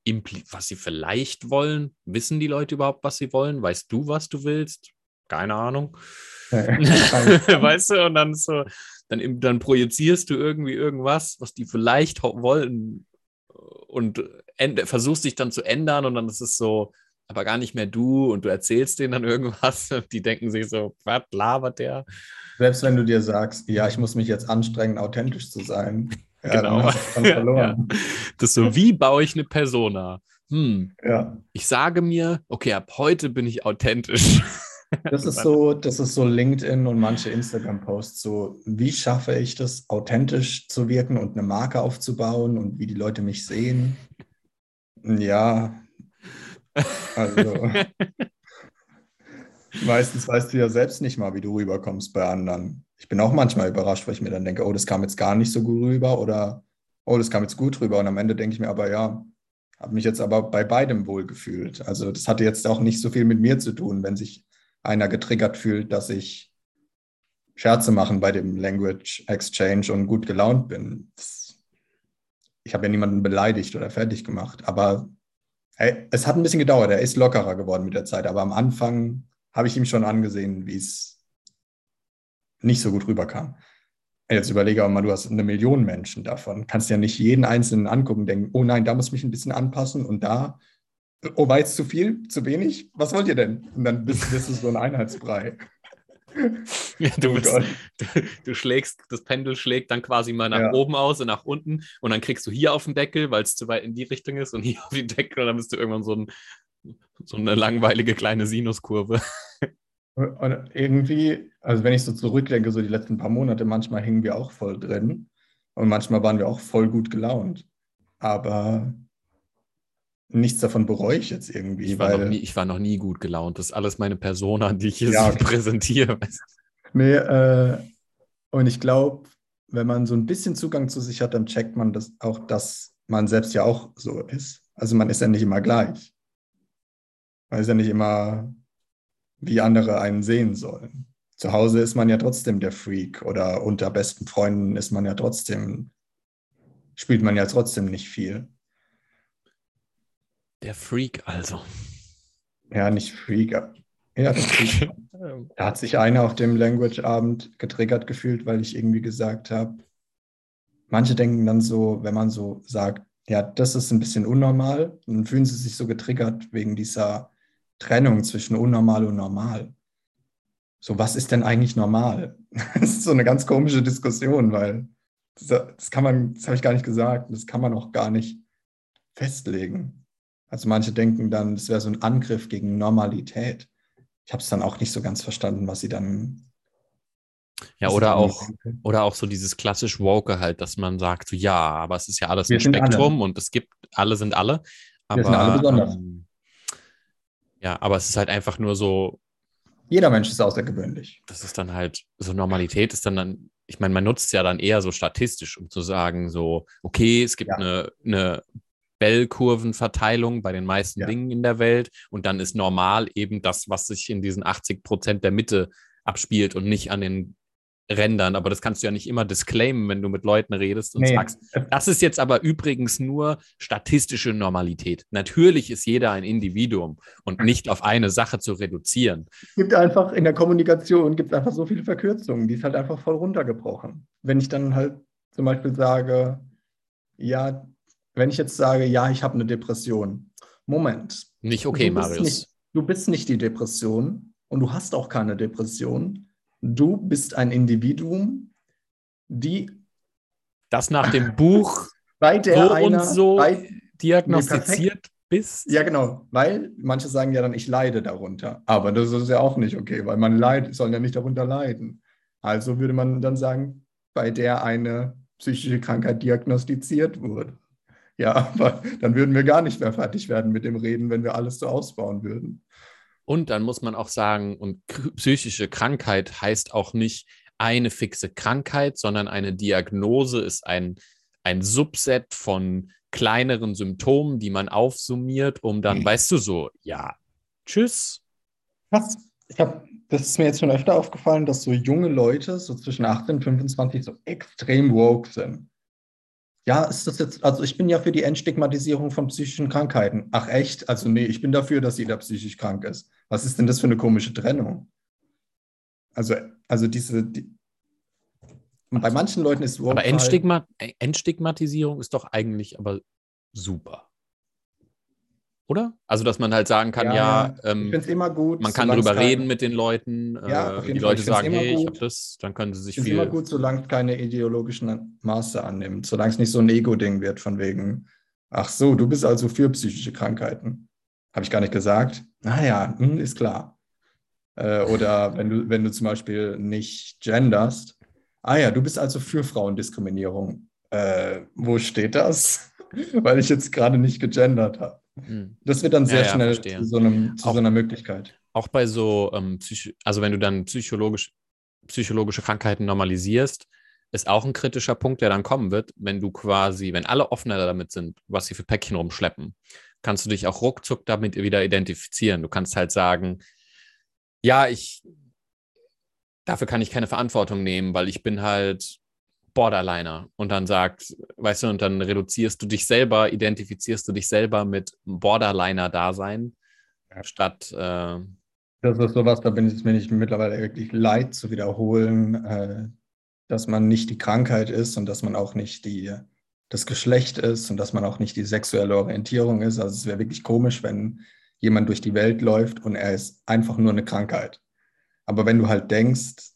was sie vielleicht wollen, wissen die Leute überhaupt, was sie wollen? Weißt du, was du willst? keine Ahnung. weißt du, und dann so, dann, dann projizierst du irgendwie irgendwas, was die vielleicht wollen und versuchst dich dann zu ändern und dann ist es so, aber gar nicht mehr du und du erzählst denen dann irgendwas und die denken sich so, was labert der? Selbst wenn du dir sagst, ja, ich muss mich jetzt anstrengen, authentisch zu sein. Ja, genau. Dann verloren. Ja. Das ist so, wie baue ich eine Persona? Hm. Ja. Ich sage mir, okay, ab heute bin ich authentisch. Das ist so, das ist so LinkedIn und manche Instagram-Posts. So, wie schaffe ich das, authentisch zu wirken und eine Marke aufzubauen und wie die Leute mich sehen? Ja, also meistens weißt du ja selbst nicht mal, wie du rüberkommst bei anderen. Ich bin auch manchmal überrascht, weil ich mir dann denke, oh, das kam jetzt gar nicht so gut rüber oder oh, das kam jetzt gut rüber. Und am Ende denke ich mir aber, ja, habe mich jetzt aber bei beidem wohl gefühlt. Also das hatte jetzt auch nicht so viel mit mir zu tun, wenn sich einer getriggert fühlt, dass ich Scherze machen bei dem Language Exchange und gut gelaunt bin. Das, ich habe ja niemanden beleidigt oder fertig gemacht, aber es hat ein bisschen gedauert. Er ist lockerer geworden mit der Zeit, aber am Anfang habe ich ihm schon angesehen, wie es nicht so gut rüberkam. Jetzt überlege aber mal, du hast eine Million Menschen davon. Kannst ja nicht jeden einzelnen angucken und denken, oh nein, da muss ich mich ein bisschen anpassen und da oh, war jetzt zu viel, zu wenig? Was wollt ihr denn? Und dann bist du so ein Einheitsbrei. Ja, du, oh bist, du, du, schlägst, das Pendel schlägt dann quasi mal nach ja. oben aus und nach unten und dann kriegst du hier auf den Deckel, weil es zu weit in die Richtung ist und hier auf den Deckel und dann bist du irgendwann so, ein, so eine langweilige kleine Sinuskurve. Und irgendwie, also wenn ich so zurückdenke, so die letzten paar Monate, manchmal hingen wir auch voll drin und manchmal waren wir auch voll gut gelaunt. Aber nichts davon bereue ich jetzt irgendwie. Ich war, weil, nie, ich war, noch nie, gut gelaunt. Das ist alles meine Persona, die ich hier ja, okay. präsentiere. Nee, äh, und ich glaube, wenn man so ein bisschen Zugang zu sich hat, dann checkt man das auch, dass man selbst ja auch so ist. Also man ist ja nicht immer gleich. Man ist ja nicht immer, wie andere einen sehen sollen. Zu Hause ist man ja trotzdem der Freak oder unter besten Freunden ist man ja trotzdem, spielt man ja trotzdem nicht viel. Der Freak also. Ja, nicht Freak. Ja, Freak. da hat sich einer auf dem Language-Abend getriggert gefühlt, weil ich irgendwie gesagt habe, manche denken dann so, wenn man so sagt, ja, das ist ein bisschen unnormal, dann fühlen sie sich so getriggert wegen dieser Trennung zwischen unnormal und normal. So, was ist denn eigentlich normal? Das ist so eine ganz komische Diskussion, weil das, das kann man, das habe ich gar nicht gesagt, das kann man auch gar nicht festlegen. Also manche denken dann, das wäre so ein Angriff gegen Normalität. Ich habe es dann auch nicht so ganz verstanden, was sie dann. Ja, oder auch, oder auch so dieses klassisch Woke halt, dass man sagt, so, ja, aber es ist ja alles Wir ein Spektrum alle. und es gibt, alle sind alle. Aber, Wir sind alle besonders. Ähm, ja, aber es ist halt einfach nur so. Jeder Mensch ist außergewöhnlich. Das ist dann halt, so Normalität ist dann, dann ich meine, man nutzt es ja dann eher so statistisch, um zu sagen, so, okay, es gibt ja. eine, eine Bellkurvenverteilung bei den meisten ja. Dingen in der Welt und dann ist normal eben das, was sich in diesen 80 Prozent der Mitte abspielt und nicht an den Rändern. Aber das kannst du ja nicht immer disclaimen, wenn du mit Leuten redest und nee. sagst, das ist jetzt aber übrigens nur statistische Normalität. Natürlich ist jeder ein Individuum und nicht auf eine Sache zu reduzieren. Es gibt einfach in der Kommunikation gibt es einfach so viele Verkürzungen, die ist halt einfach voll runtergebrochen. Wenn ich dann halt zum Beispiel sage, ja, wenn ich jetzt sage, ja, ich habe eine Depression, Moment. Nicht okay, du Marius. Nicht, du bist nicht die Depression und du hast auch keine Depression. Du bist ein Individuum, die. Das nach dem Buch bei der so einer, und so bei, diagnostiziert bist. Ja, genau. Weil manche sagen ja dann, ich leide darunter. Aber das ist ja auch nicht okay, weil man leid, soll ja nicht darunter leiden. Also würde man dann sagen, bei der eine psychische Krankheit diagnostiziert wurde. Ja, aber dann würden wir gar nicht mehr fertig werden mit dem Reden, wenn wir alles so ausbauen würden. Und dann muss man auch sagen, und psychische Krankheit heißt auch nicht eine fixe Krankheit, sondern eine Diagnose ist ein, ein Subset von kleineren Symptomen, die man aufsummiert, um dann, mhm. weißt du, so, ja, tschüss. Was? Ich habe, das ist mir jetzt schon öfter aufgefallen, dass so junge Leute, so zwischen 18 und 25, so extrem woke sind. Ja, ist das jetzt, also ich bin ja für die Entstigmatisierung von psychischen Krankheiten. Ach echt? Also nee, ich bin dafür, dass jeder psychisch krank ist. Was ist denn das für eine komische Trennung? Also, also diese, die, bei manchen Leuten ist Aber Entstigma Entstigmatisierung ist doch eigentlich aber super oder? Also, dass man halt sagen kann, ja, ja ähm, ich immer gut, man kann darüber reden mit den Leuten. Ja, äh, die Leute sagen, hey, gut. ich habe das, dann können sie sich ich viel. immer gut, solange es keine ideologischen Maße annimmt, solange es nicht so ein Ego-Ding wird, von wegen, ach so, du bist also für psychische Krankheiten. Habe ich gar nicht gesagt. Naja, hm, ist klar. Äh, oder wenn du, wenn du zum Beispiel nicht genderst, ah ja, du bist also für Frauendiskriminierung. Äh, wo steht das? Weil ich jetzt gerade nicht gegendert habe. Hm. Das wird dann sehr ja, schnell ja, zu, so, einem, zu auch, so, einer Möglichkeit. Auch bei so, ähm, also wenn du dann psychologisch, psychologische Krankheiten normalisierst, ist auch ein kritischer Punkt, der dann kommen wird, wenn du quasi, wenn alle offener damit sind, was sie für Päckchen rumschleppen, kannst du dich auch ruckzuck damit wieder identifizieren. Du kannst halt sagen, ja, ich, dafür kann ich keine Verantwortung nehmen, weil ich bin halt Borderliner und dann sagt, weißt du, und dann reduzierst du dich selber, identifizierst du dich selber mit Borderliner-Dasein, ja. statt. Äh, das ist sowas, da bin ich mir nicht mittlerweile wirklich leid zu wiederholen, äh, dass man nicht die Krankheit ist und dass man auch nicht die, das Geschlecht ist und dass man auch nicht die sexuelle Orientierung ist. Also es wäre wirklich komisch, wenn jemand durch die Welt läuft und er ist einfach nur eine Krankheit. Aber wenn du halt denkst,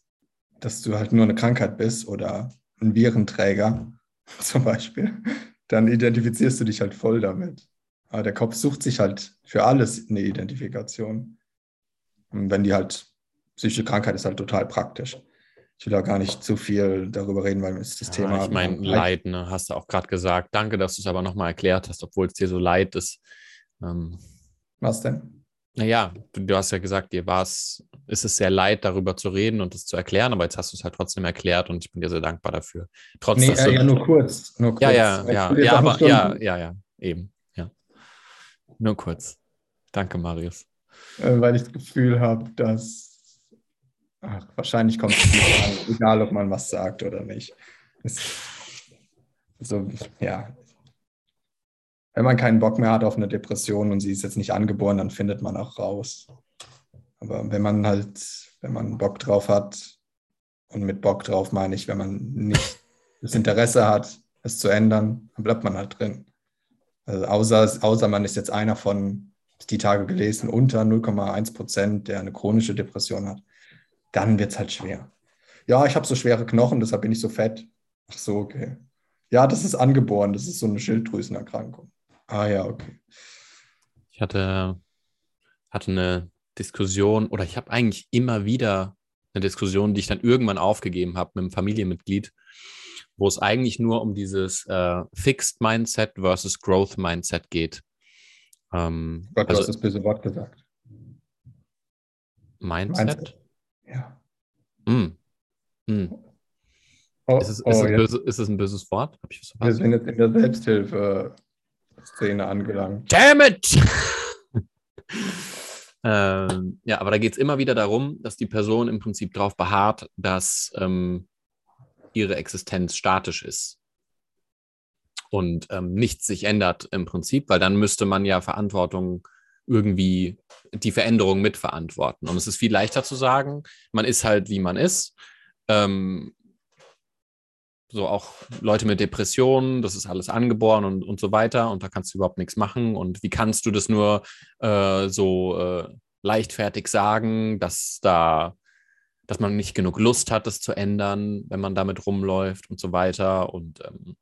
dass du halt nur eine Krankheit bist oder ein Virenträger zum Beispiel, dann identifizierst du dich halt voll damit. Aber der Kopf sucht sich halt für alles eine Identifikation. Und wenn die halt, psychische Krankheit ist halt total praktisch. Ich will auch gar nicht zu viel darüber reden, weil es das ja, Thema. Ich meine, Leid, ne, hast du auch gerade gesagt. Danke, dass du es aber nochmal erklärt hast, obwohl es dir so leid ist. Ähm, Was denn? Naja, du, du hast ja gesagt, dir war es, ist es sehr leid, darüber zu reden und es zu erklären, aber jetzt hast du es halt trotzdem erklärt und ich bin dir sehr dankbar dafür. Trotz, nee, äh, ja, nur kurz, nur kurz. Ja, ja, ja, ja, aber, ja, ja, ja, eben, ja. Nur kurz. Danke, Marius. Äh, weil ich das Gefühl habe, dass, ach, wahrscheinlich kommt es nicht an, egal ob man was sagt oder nicht. Es, so, ja, wenn man keinen Bock mehr hat auf eine Depression und sie ist jetzt nicht angeboren, dann findet man auch raus. Aber wenn man halt, wenn man Bock drauf hat, und mit Bock drauf meine ich, wenn man nicht das Interesse hat, es zu ändern, dann bleibt man halt drin. Also außer, außer man ist jetzt einer von, die Tage gelesen, unter 0,1 Prozent, der eine chronische Depression hat, dann wird es halt schwer. Ja, ich habe so schwere Knochen, deshalb bin ich so fett. Ach so, okay. Ja, das ist angeboren, das ist so eine Schilddrüsenerkrankung. Ah ja, okay. Ich hatte, hatte eine Diskussion oder ich habe eigentlich immer wieder eine Diskussion, die ich dann irgendwann aufgegeben habe mit einem Familienmitglied, wo es eigentlich nur um dieses äh, Fixed Mindset versus Growth Mindset geht. Ähm, Gott, also, du hast das böse Wort gesagt. Mindset? Mindset. Ja. Mm. Mm. Oh, ist, es, ist, oh, es böse, ist, es, ein böses Wort? Wir sind jetzt in der Selbsthilfe-Szene angelangt. Damn it! ähm, ja, aber da geht es immer wieder darum, dass die Person im Prinzip darauf beharrt, dass ähm, ihre Existenz statisch ist und ähm, nichts sich ändert im Prinzip, weil dann müsste man ja Verantwortung irgendwie die Veränderung mitverantworten. Und es ist viel leichter zu sagen, man ist halt wie man ist. Ähm, so auch Leute mit Depressionen, das ist alles angeboren und, und so weiter und da kannst du überhaupt nichts machen. Und wie kannst du das nur äh, so äh, leichtfertig sagen, dass da, dass man nicht genug Lust hat, das zu ändern, wenn man damit rumläuft und so weiter. Und ähm,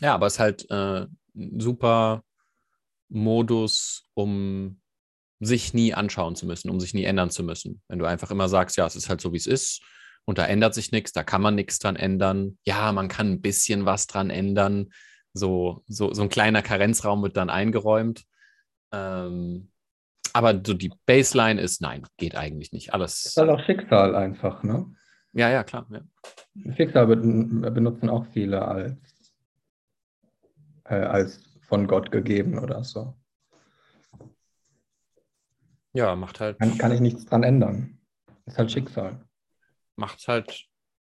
ja, aber es ist halt äh, ein super Modus, um sich nie anschauen zu müssen, um sich nie ändern zu müssen. Wenn du einfach immer sagst, ja, es ist halt so, wie es ist und da ändert sich nichts, da kann man nichts dran ändern. Ja, man kann ein bisschen was dran ändern. So, so, so ein kleiner Karenzraum wird dann eingeräumt. Ähm, aber so die Baseline ist, nein, geht eigentlich nicht. Alles. Das ist halt auch Schicksal einfach, ne? Ja, ja, klar. Ja. Schicksal benutzen auch viele als, äh, als von Gott gegeben oder so. Ja, macht halt. Kann, kann ich nichts dran ändern. Ist halt Schicksal macht es halt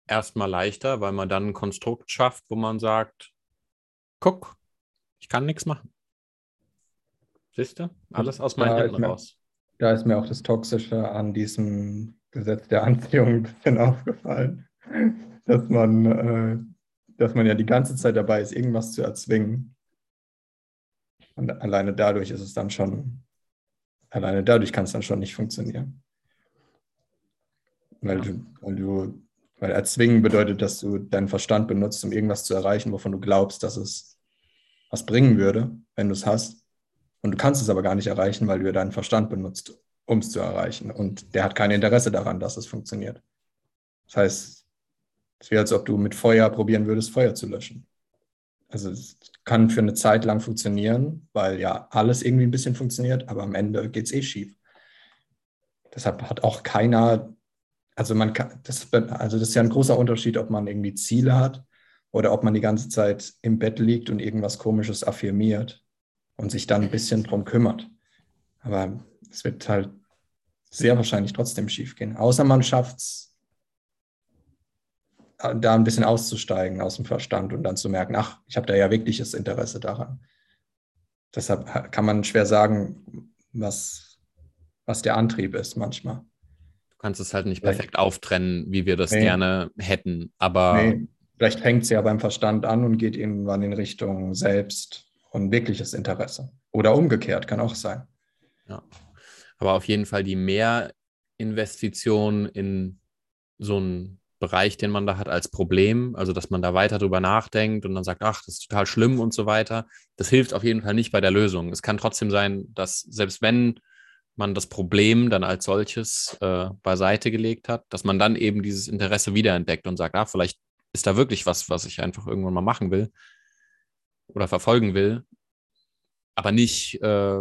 erstmal leichter, weil man dann ein Konstrukt schafft, wo man sagt, guck, ich kann nichts machen. Siehst du? Alles aus meinen Händen raus. Da ist mir auch das Toxische an diesem Gesetz der Anziehung ein bisschen aufgefallen, dass man, äh, dass man ja die ganze Zeit dabei ist, irgendwas zu erzwingen. Und alleine dadurch ist es dann schon, alleine dadurch kann es dann schon nicht funktionieren. Weil, du, weil du, weil erzwingen bedeutet, dass du deinen Verstand benutzt, um irgendwas zu erreichen, wovon du glaubst, dass es was bringen würde, wenn du es hast. Und du kannst es aber gar nicht erreichen, weil du deinen Verstand benutzt, um es zu erreichen. Und der hat kein Interesse daran, dass es funktioniert. Das heißt, es wäre, als ob du mit Feuer probieren würdest, Feuer zu löschen. Also es kann für eine Zeit lang funktionieren, weil ja alles irgendwie ein bisschen funktioniert, aber am Ende geht es eh schief. Deshalb hat auch keiner also man kann, das, also das ist ja ein großer Unterschied, ob man irgendwie Ziele hat oder ob man die ganze Zeit im Bett liegt und irgendwas Komisches affirmiert und sich dann ein bisschen drum kümmert. Aber es wird halt sehr wahrscheinlich trotzdem schief gehen. Außer man schafft es, da ein bisschen auszusteigen aus dem Verstand und dann zu merken, ach, ich habe da ja wirkliches Interesse daran. Deshalb kann man schwer sagen, was, was der Antrieb ist manchmal. Du kannst es halt nicht perfekt auftrennen, wie wir das nee. gerne hätten. Aber nee. vielleicht fängt es ja beim Verstand an und geht irgendwann in Richtung Selbst und wirkliches Interesse. Oder umgekehrt, kann auch sein. Ja. Aber auf jeden Fall die Mehrinvestition in so einen Bereich, den man da hat als Problem, also dass man da weiter drüber nachdenkt und dann sagt, ach, das ist total schlimm und so weiter, das hilft auf jeden Fall nicht bei der Lösung. Es kann trotzdem sein, dass selbst wenn man das Problem dann als solches äh, beiseite gelegt hat, dass man dann eben dieses Interesse wiederentdeckt und sagt, ah, vielleicht ist da wirklich was, was ich einfach irgendwann mal machen will oder verfolgen will, aber nicht, äh,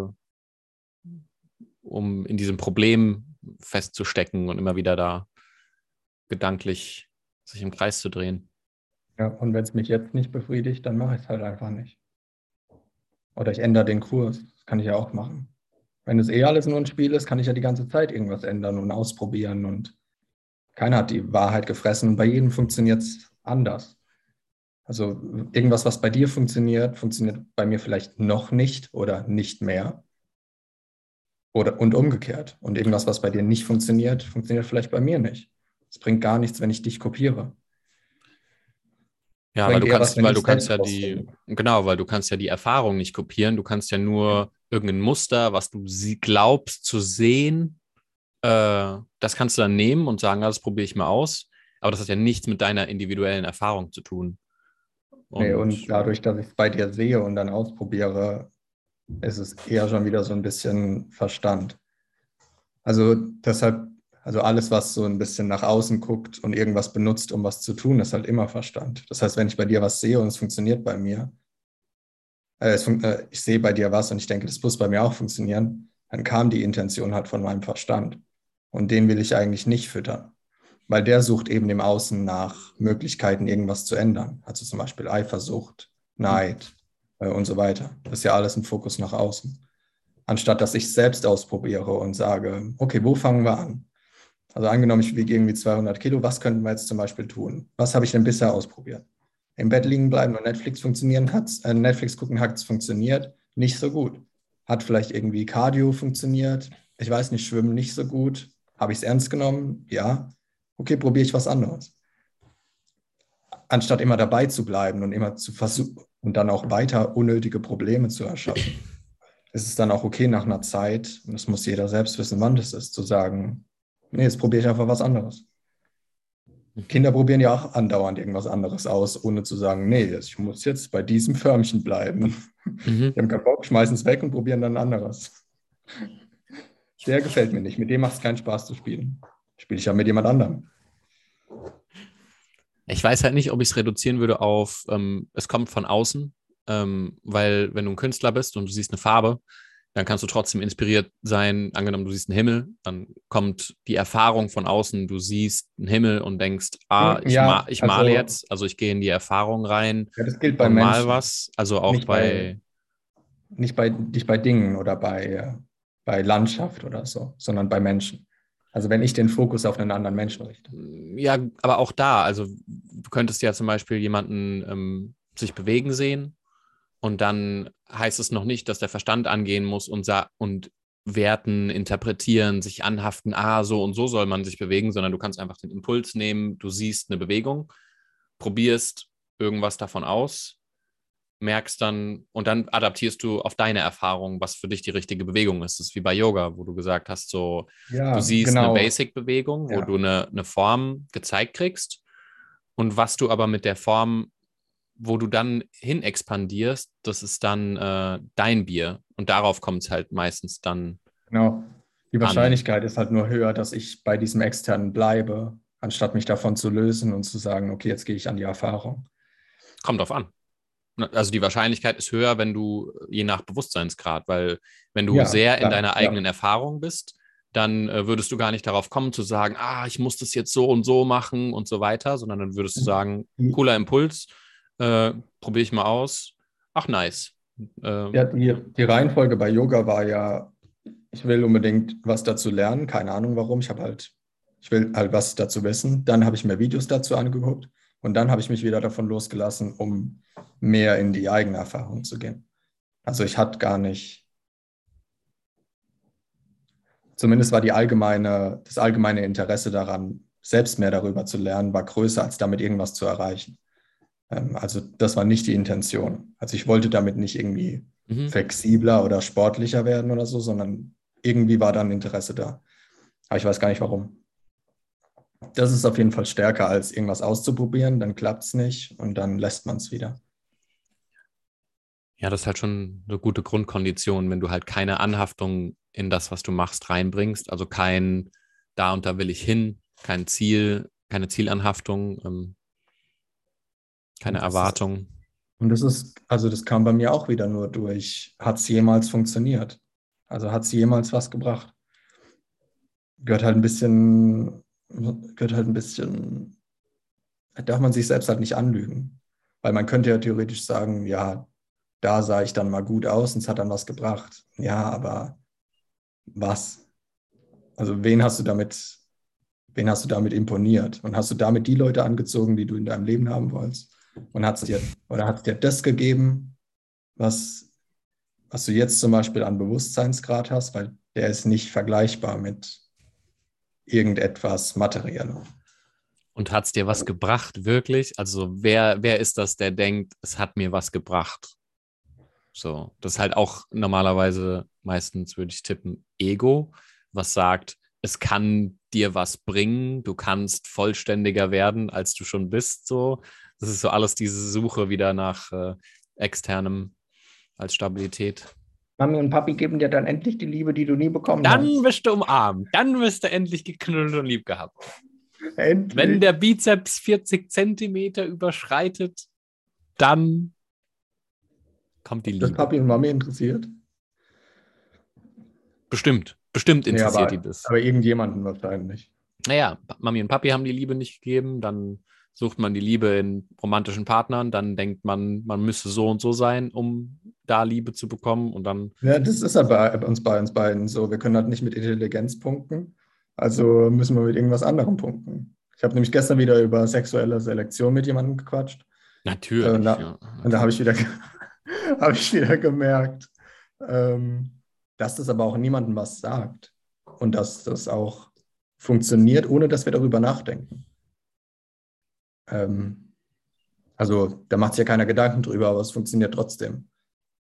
um in diesem Problem festzustecken und immer wieder da gedanklich sich im Kreis zu drehen. Ja, und wenn es mich jetzt nicht befriedigt, dann mache ich es halt einfach nicht. Oder ich ändere den Kurs. Das kann ich ja auch machen. Wenn es eh alles nur ein Spiel ist, kann ich ja die ganze Zeit irgendwas ändern und ausprobieren und keiner hat die Wahrheit gefressen und bei jedem funktioniert es anders. Also irgendwas, was bei dir funktioniert, funktioniert bei mir vielleicht noch nicht oder nicht mehr. Oder, und umgekehrt. Und irgendwas, was bei dir nicht funktioniert, funktioniert vielleicht bei mir nicht. Es bringt gar nichts, wenn ich dich kopiere. Ja, weil du kannst, weil du kannst ja die, genau, weil du kannst ja die Erfahrung nicht kopieren. Du kannst ja nur irgendein Muster, was du sie glaubst zu sehen, äh, das kannst du dann nehmen und sagen, das probiere ich mal aus. Aber das hat ja nichts mit deiner individuellen Erfahrung zu tun. Und, nee, und dadurch, dass ich es bei dir sehe und dann ausprobiere, ist es eher schon wieder so ein bisschen Verstand. Also deshalb also alles, was so ein bisschen nach außen guckt und irgendwas benutzt, um was zu tun, ist halt immer Verstand. Das heißt, wenn ich bei dir was sehe und es funktioniert bei mir, äh, fun äh, ich sehe bei dir was und ich denke, das muss bei mir auch funktionieren, dann kam die Intention halt von meinem Verstand. Und den will ich eigentlich nicht füttern, weil der sucht eben im Außen nach Möglichkeiten, irgendwas zu ändern. Also zum Beispiel Eifersucht, Neid äh, und so weiter. Das ist ja alles ein Fokus nach außen. Anstatt dass ich selbst ausprobiere und sage, okay, wo fangen wir an? Also angenommen, ich wiege irgendwie 200 Kilo, was könnten wir jetzt zum Beispiel tun? Was habe ich denn bisher ausprobiert? Im Bett liegen bleiben und Netflix funktionieren hat's, äh, Netflix gucken hat es funktioniert, nicht so gut. Hat vielleicht irgendwie Cardio funktioniert, ich weiß nicht, Schwimmen nicht so gut. Habe ich es ernst genommen? Ja. Okay, probiere ich was anderes. Anstatt immer dabei zu bleiben und immer zu versuchen und dann auch weiter unnötige Probleme zu erschaffen, ist es dann auch okay nach einer Zeit, und das muss jeder selbst wissen, wann das ist, zu sagen, Nee, jetzt probiere ich einfach was anderes. Kinder probieren ja auch andauernd irgendwas anderes aus, ohne zu sagen, nee, ich muss jetzt bei diesem Förmchen bleiben. Mhm. Die haben keinen Bock, schmeißen es weg und probieren dann ein anderes. Der gefällt mir nicht. Mit dem macht es keinen Spaß zu spielen. Spiele ich ja mit jemand anderem. Ich weiß halt nicht, ob ich es reduzieren würde auf, ähm, es kommt von außen, ähm, weil wenn du ein Künstler bist und du siehst eine Farbe, dann kannst du trotzdem inspiriert sein. Angenommen, du siehst einen Himmel, dann kommt die Erfahrung von außen, du siehst einen Himmel und denkst, ah, ich, ja, ma ich also, male jetzt, also ich gehe in die Erfahrung rein. Ja, das gilt bei Menschen. Mal was, also auch nicht bei, bei, nicht bei nicht bei Dingen oder bei, bei Landschaft oder so, sondern bei Menschen. Also wenn ich den Fokus auf einen anderen Menschen richte. Ja, aber auch da, also du könntest ja zum Beispiel jemanden ähm, sich bewegen sehen und dann heißt es noch nicht, dass der Verstand angehen muss und, und werten, interpretieren, sich anhaften, ah, so und so soll man sich bewegen, sondern du kannst einfach den Impuls nehmen, du siehst eine Bewegung, probierst irgendwas davon aus, merkst dann und dann adaptierst du auf deine Erfahrung, was für dich die richtige Bewegung ist. Das ist wie bei Yoga, wo du gesagt hast, so ja, du siehst genau. eine Basic-Bewegung, wo ja. du eine, eine Form gezeigt kriegst und was du aber mit der Form wo du dann hin expandierst, das ist dann äh, dein Bier. Und darauf kommt es halt meistens dann. Genau. Die Wahrscheinlichkeit an. ist halt nur höher, dass ich bei diesem externen bleibe, anstatt mich davon zu lösen und zu sagen, okay, jetzt gehe ich an die Erfahrung. Kommt drauf an. Ne, also die Wahrscheinlichkeit ist höher, wenn du je nach Bewusstseinsgrad, weil wenn du ja, sehr in deiner eigenen ja. Erfahrung bist, dann äh, würdest du gar nicht darauf kommen zu sagen, ah, ich muss das jetzt so und so machen und so weiter, sondern dann würdest du mhm. sagen, cooler Impuls, äh, Probiere ich mal aus. Ach, nice. Ähm, ja, die, die Reihenfolge bei Yoga war ja, ich will unbedingt was dazu lernen, keine Ahnung warum. Ich habe halt, ich will halt was dazu wissen. Dann habe ich mir Videos dazu angeguckt und dann habe ich mich wieder davon losgelassen, um mehr in die eigene Erfahrung zu gehen. Also ich hatte gar nicht, zumindest war die allgemeine, das allgemeine Interesse daran, selbst mehr darüber zu lernen, war größer, als damit irgendwas zu erreichen. Ähm, also das war nicht die Intention. Also ich wollte damit nicht irgendwie mhm. flexibler oder sportlicher werden oder so, sondern irgendwie war dann Interesse da. Aber ich weiß gar nicht warum. Das ist auf jeden Fall stärker, als irgendwas auszuprobieren, dann klappt es nicht und dann lässt man es wieder. Ja, das ist halt schon eine gute Grundkondition, wenn du halt keine Anhaftung in das, was du machst, reinbringst. Also kein da und da will ich hin, kein Ziel, keine Zielanhaftung. Keine Erwartung. Ist, und das ist, also das kam bei mir auch wieder nur durch, hat es jemals funktioniert? Also hat es jemals was gebracht? Gehört halt ein bisschen, gehört halt ein bisschen, darf man sich selbst halt nicht anlügen. Weil man könnte ja theoretisch sagen, ja, da sah ich dann mal gut aus und es hat dann was gebracht. Ja, aber was? Also wen hast du damit, wen hast du damit imponiert? Und hast du damit die Leute angezogen, die du in deinem Leben haben wolltest? Und hat es dir, oder hat dir das gegeben, was, was du jetzt zum Beispiel an Bewusstseinsgrad hast, weil der ist nicht vergleichbar mit irgendetwas Materiellem. Und hat es dir was gebracht, wirklich? Also wer, wer ist das, der denkt, es hat mir was gebracht? So, das ist halt auch normalerweise, meistens würde ich tippen, Ego, was sagt, es kann dir was bringen, du kannst vollständiger werden, als du schon bist. So, das ist so alles diese Suche wieder nach äh, externem als Stabilität. Mami und Papi geben dir dann endlich die Liebe, die du nie bekommen dann hast. Dann wirst du umarmt, dann wirst du endlich geknuddelt und lieb gehabt. Endlich. Wenn der Bizeps 40 Zentimeter überschreitet, dann kommt die Liebe. Das Papi und Mami interessiert? Bestimmt. Bestimmt interessiert ja, aber, die das. Aber irgendjemanden wahrscheinlich. Naja, Mami und Papi haben die Liebe nicht gegeben, dann sucht man die Liebe in romantischen Partnern, dann denkt man, man müsse so und so sein, um da Liebe zu bekommen und dann. Ja, das ist halt bei uns bei uns beiden so. Wir können halt nicht mit Intelligenz punkten, also müssen wir mit irgendwas anderem punkten. Ich habe nämlich gestern wieder über sexuelle Selektion mit jemandem gequatscht. Natürlich. Äh, na, ja. Und da habe ich, wieder, hab ich wieder gemerkt, ähm, dass das aber auch niemandem was sagt und dass das auch funktioniert, ohne dass wir darüber nachdenken. Ähm, also da macht sich ja keiner Gedanken drüber, aber es funktioniert trotzdem.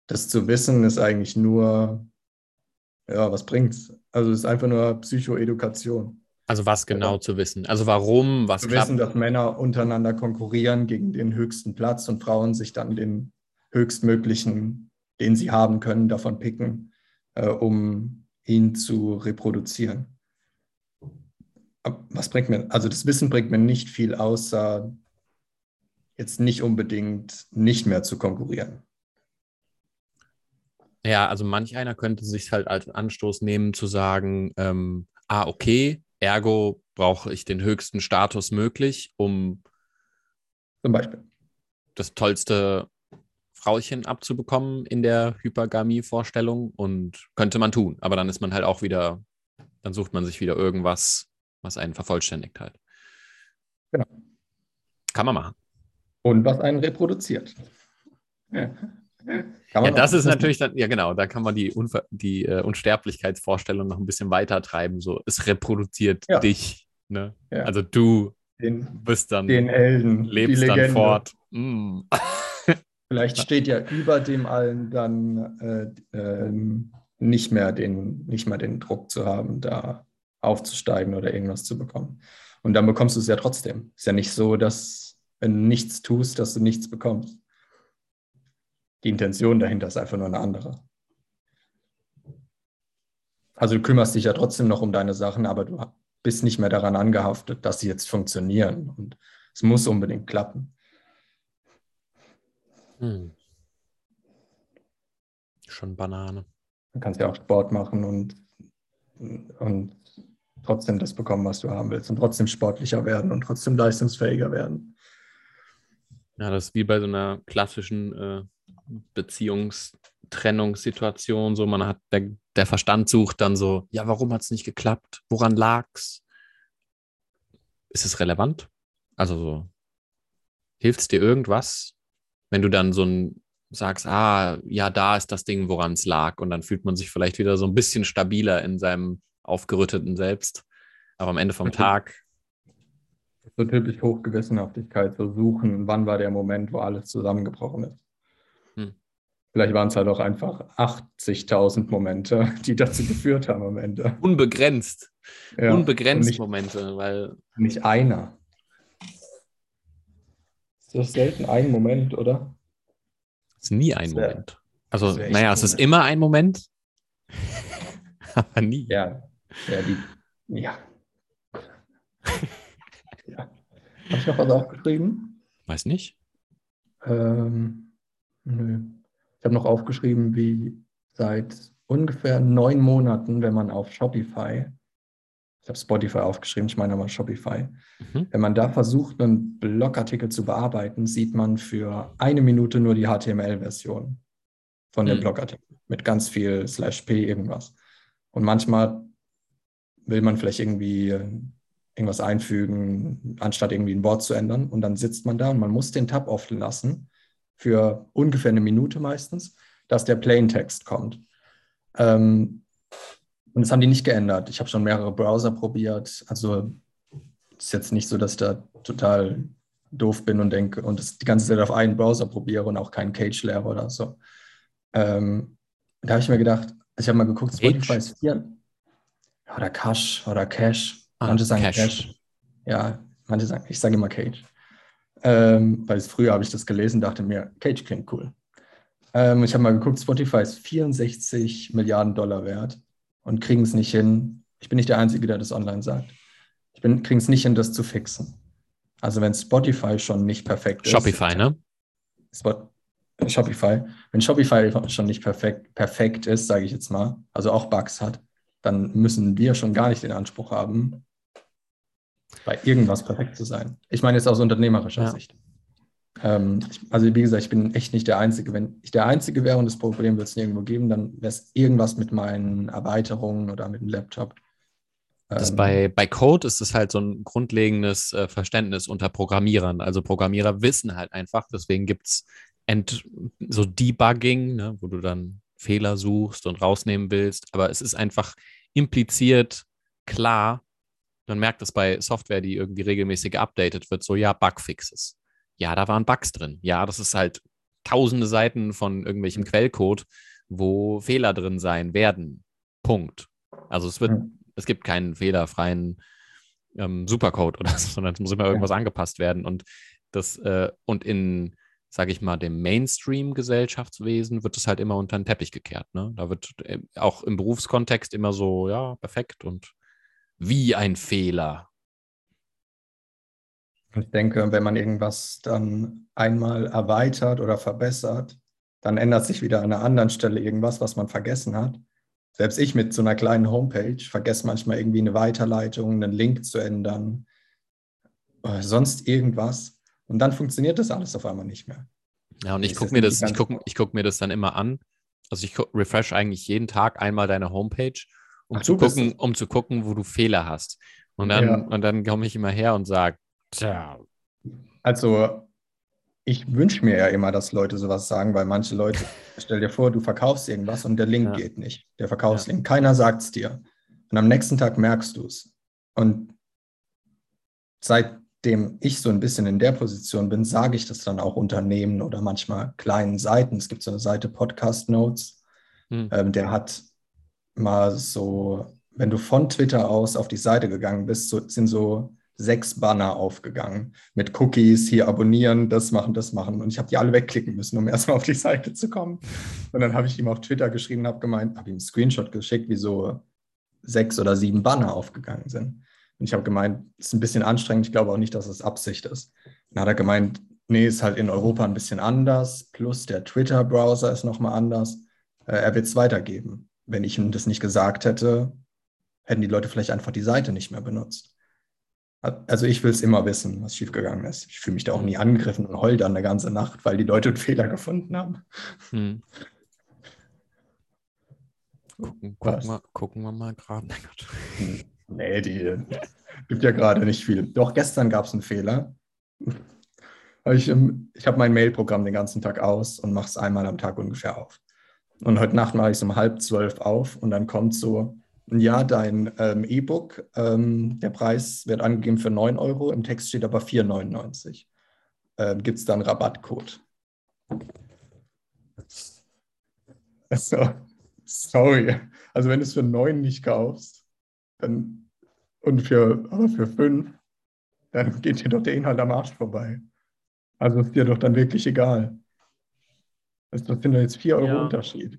Das zu wissen ist eigentlich nur, ja, was bringt's? Also es ist einfach nur Psychoedukation. Also was genau ja. zu wissen? Also warum, was Zu klappt? wissen, dass Männer untereinander konkurrieren gegen den höchsten Platz und Frauen sich dann den höchstmöglichen, den sie haben können, davon picken, äh, um ihn zu reproduzieren was bringt mir, also das Wissen bringt mir nicht viel, außer jetzt nicht unbedingt nicht mehr zu konkurrieren. Ja, also manch einer könnte sich halt als Anstoß nehmen zu sagen, ähm, ah, okay, ergo brauche ich den höchsten Status möglich, um zum Beispiel das tollste Frauchen abzubekommen in der Hypergamie-Vorstellung und könnte man tun. Aber dann ist man halt auch wieder, dann sucht man sich wieder irgendwas, was einen vervollständigt halt. Genau. Kann man machen. Und was einen reproduziert. Ja, ja das ist natürlich dann, ja genau, da kann man die, Unver die uh, Unsterblichkeitsvorstellung noch ein bisschen weiter treiben. So, es reproduziert ja. dich. Ne? Ja. Also du den, bist dann, den Helden, lebst dann fort. Mm. Vielleicht steht ja über dem allen dann äh, äh, nicht, mehr den, nicht mehr den Druck zu haben, da aufzusteigen oder irgendwas zu bekommen. Und dann bekommst du es ja trotzdem. Ist ja nicht so, dass wenn du nichts tust, dass du nichts bekommst. Die Intention dahinter ist einfach nur eine andere. Also du kümmerst dich ja trotzdem noch um deine Sachen, aber du bist nicht mehr daran angehaftet, dass sie jetzt funktionieren. Und es muss unbedingt klappen. Hm. Schon Banane. Du kannst ja auch Sport machen und, und trotzdem das bekommen, was du haben willst und trotzdem sportlicher werden und trotzdem leistungsfähiger werden. Ja, das ist wie bei so einer klassischen äh, Beziehungstrennungssituation. So, man hat, der, der Verstand sucht dann so, ja, warum hat es nicht geklappt? Woran lag es? Ist es relevant? Also so, hilft es dir irgendwas, wenn du dann so ein sagst, ah, ja, da ist das Ding, woran es lag. Und dann fühlt man sich vielleicht wieder so ein bisschen stabiler in seinem aufgerütteten Selbst. Aber am Ende vom okay. Tag. So typisch Hochgewissenhaftigkeit zu suchen, wann war der Moment, wo alles zusammengebrochen ist. Hm. Vielleicht waren es halt auch einfach 80.000 Momente, die dazu geführt haben am Ende. Unbegrenzt. Ja. Unbegrenzt nicht, Momente, weil. Nicht einer. Das ist selten ein Moment, oder? Es ist nie ein Moment. Also, naja, es ist immer ein Moment, aber nie. Ja, ja, die, ja. ja. Hast ich noch was aufgeschrieben? Weiß nicht. Ähm, nö. Ich habe noch aufgeschrieben, wie seit ungefähr neun Monaten, wenn man auf Shopify, ich habe Spotify aufgeschrieben, ich meine aber Shopify, mhm. wenn man da versucht, einen Blogartikel zu bearbeiten, sieht man für eine Minute nur die HTML-Version von dem mhm. Blogartikel mit ganz viel Slash P irgendwas. Und manchmal will man vielleicht irgendwie irgendwas einfügen, anstatt irgendwie ein Wort zu ändern. Und dann sitzt man da und man muss den Tab offen lassen für ungefähr eine Minute meistens, dass der Plaintext kommt. Ähm, und das haben die nicht geändert. Ich habe schon mehrere Browser probiert. Also es ist jetzt nicht so, dass ich da total doof bin und denke und das die ganze Zeit auf einen Browser probiere und auch keinen Cage lehre oder so. Ähm, da habe ich mir gedacht, ich habe mal geguckt, Spotify ist vier. Oder Cash oder Cash. Ah, manche sagen Cash. Cash. Ja, manche sagen, ich sage immer Cage. Ähm, weil früher habe ich das gelesen, dachte mir, Cage klingt cool. Ähm, ich habe mal geguckt, Spotify ist 64 Milliarden Dollar wert und kriegen es nicht hin. Ich bin nicht der Einzige, der das online sagt. Ich kriege es nicht hin, das zu fixen. Also wenn Spotify schon nicht perfekt ist. Shopify, ne? Spot, Shopify. Wenn Shopify schon nicht perfekt, perfekt ist, sage ich jetzt mal, also auch Bugs hat, dann müssen wir schon gar nicht den Anspruch haben, bei irgendwas perfekt zu sein. Ich meine jetzt aus unternehmerischer ja. Sicht. Ähm, ich, also wie gesagt, ich bin echt nicht der Einzige. Wenn ich der Einzige wäre und das Problem wird es nirgendwo geben, dann wäre es irgendwas mit meinen Erweiterungen oder mit dem Laptop. Das ähm, bei, bei Code ist es halt so ein grundlegendes äh, Verständnis unter Programmierern. Also Programmierer wissen halt einfach, deswegen gibt es so Debugging, ne, wo du dann Fehler suchst und rausnehmen willst. Aber es ist einfach impliziert klar, man merkt es bei Software, die irgendwie regelmäßig geupdatet wird, so ja, Bugfixes ja, da waren Bugs drin. Ja, das ist halt tausende Seiten von irgendwelchem Quellcode, wo Fehler drin sein werden. Punkt. Also es wird, es gibt keinen fehlerfreien ähm, Supercode oder so, sondern es muss immer irgendwas angepasst werden. Und das, äh, und in, sage ich mal, dem Mainstream-Gesellschaftswesen wird es halt immer unter den Teppich gekehrt. Ne? Da wird äh, auch im Berufskontext immer so, ja, perfekt und wie ein Fehler. Ich denke, wenn man irgendwas dann einmal erweitert oder verbessert, dann ändert sich wieder an einer anderen Stelle irgendwas, was man vergessen hat. Selbst ich mit so einer kleinen Homepage vergesse manchmal irgendwie eine Weiterleitung, einen Link zu ändern, oder sonst irgendwas. Und dann funktioniert das alles auf einmal nicht mehr. Ja, und ich gucke mir, das, ich guck, ich guck mir das dann immer an. Also ich refresh eigentlich jeden Tag einmal deine Homepage, um, Ach, zu, gucken, um zu gucken, wo du Fehler hast. Und dann, ja. dann komme ich immer her und sage, Tja. Also, ich wünsche mir ja immer, dass Leute sowas sagen, weil manche Leute, stell dir vor, du verkaufst irgendwas und der Link ja. geht nicht. Der Verkaufslink. Ja. Keiner sagt es dir. Und am nächsten Tag merkst du es. Und seitdem ich so ein bisschen in der Position bin, sage ich das dann auch Unternehmen oder manchmal kleinen Seiten. Es gibt so eine Seite Podcast Notes, hm. ähm, der hat mal so, wenn du von Twitter aus auf die Seite gegangen bist, so, sind so sechs Banner aufgegangen mit Cookies, hier abonnieren, das machen, das machen. Und ich habe die alle wegklicken müssen, um erstmal auf die Seite zu kommen. Und dann habe ich ihm auf Twitter geschrieben, habe gemeint, habe ihm einen Screenshot geschickt, wie so sechs oder sieben Banner aufgegangen sind. Und ich habe gemeint, es ist ein bisschen anstrengend, ich glaube auch nicht, dass es Absicht ist. Dann hat er gemeint, nee, ist halt in Europa ein bisschen anders, plus der Twitter-Browser ist nochmal anders. Äh, er wird es weitergeben. Wenn ich ihm das nicht gesagt hätte, hätten die Leute vielleicht einfach die Seite nicht mehr benutzt. Also ich will es immer wissen, was schiefgegangen ist. Ich fühle mich da auch nie angegriffen und heul dann eine ganze Nacht, weil die Leute einen Fehler gefunden haben. Hm. Gucken, gucken, wir, gucken wir mal gerade. Hm. Nee, die gibt ja gerade nicht viel. Doch gestern gab es einen Fehler. Ich, ich habe mein Mailprogramm den ganzen Tag aus und mache es einmal am Tag ungefähr auf. Und heute Nacht mache ich es um halb zwölf auf und dann kommt so, ja, dein ähm, E-Book, ähm, der Preis wird angegeben für 9 Euro, im Text steht aber 4,99. Ähm, Gibt es da einen Rabattcode? Also, sorry. Also wenn du es für 9 nicht kaufst, dann und für, aber für 5, dann geht dir doch der Inhalt am Arsch vorbei. Also ist dir doch dann wirklich egal. Das sind jetzt 4 Euro ja. Unterschied.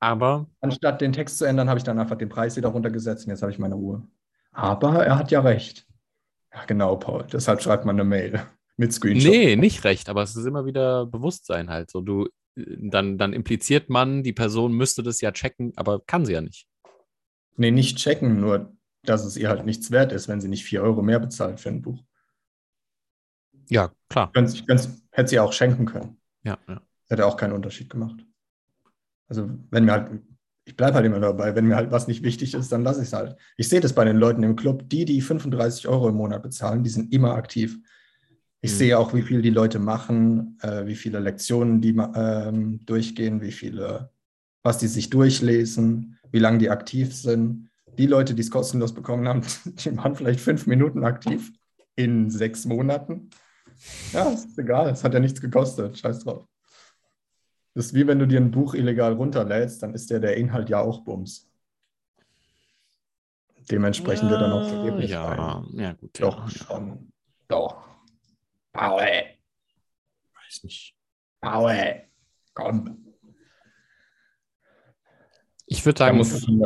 Aber. Anstatt den Text zu ändern, habe ich dann einfach den Preis wieder runtergesetzt und jetzt habe ich meine Ruhe. Aber er hat ja recht. Ja, genau, Paul. Deshalb schreibt man eine Mail mit Screenshot. Nee, nicht recht, aber es ist immer wieder Bewusstsein halt. So, du, dann, dann impliziert man, die Person müsste das ja checken, aber kann sie ja nicht. Nee, nicht checken, nur dass es ihr halt nichts wert ist, wenn sie nicht 4 Euro mehr bezahlt für ein Buch. Ja, klar. Ich hätte sie auch schenken können. Ja, ja. Hätte auch keinen Unterschied gemacht. Also wenn mir halt, ich bleibe halt immer dabei. Wenn mir halt was nicht wichtig ist, dann lasse ich es halt. Ich sehe das bei den Leuten im Club. Die, die 35 Euro im Monat bezahlen, die sind immer aktiv. Ich mhm. sehe auch, wie viel die Leute machen, äh, wie viele Lektionen die ähm, durchgehen, wie viele, was die sich durchlesen, wie lange die aktiv sind. Die Leute, die es kostenlos bekommen haben, die waren vielleicht fünf Minuten aktiv in sechs Monaten. Ja, ist egal, es hat ja nichts gekostet. Scheiß drauf. Das ist wie wenn du dir ein Buch illegal runterlädst, dann ist ja der Inhalt ja auch Bums. Dementsprechend wird dann auch vergeblich ja, sein. Ja, gut. Doch, ja. schon. Doch. Paul. Weiß nicht. Paul. Komm. Ich würde sagen, da musst du schon,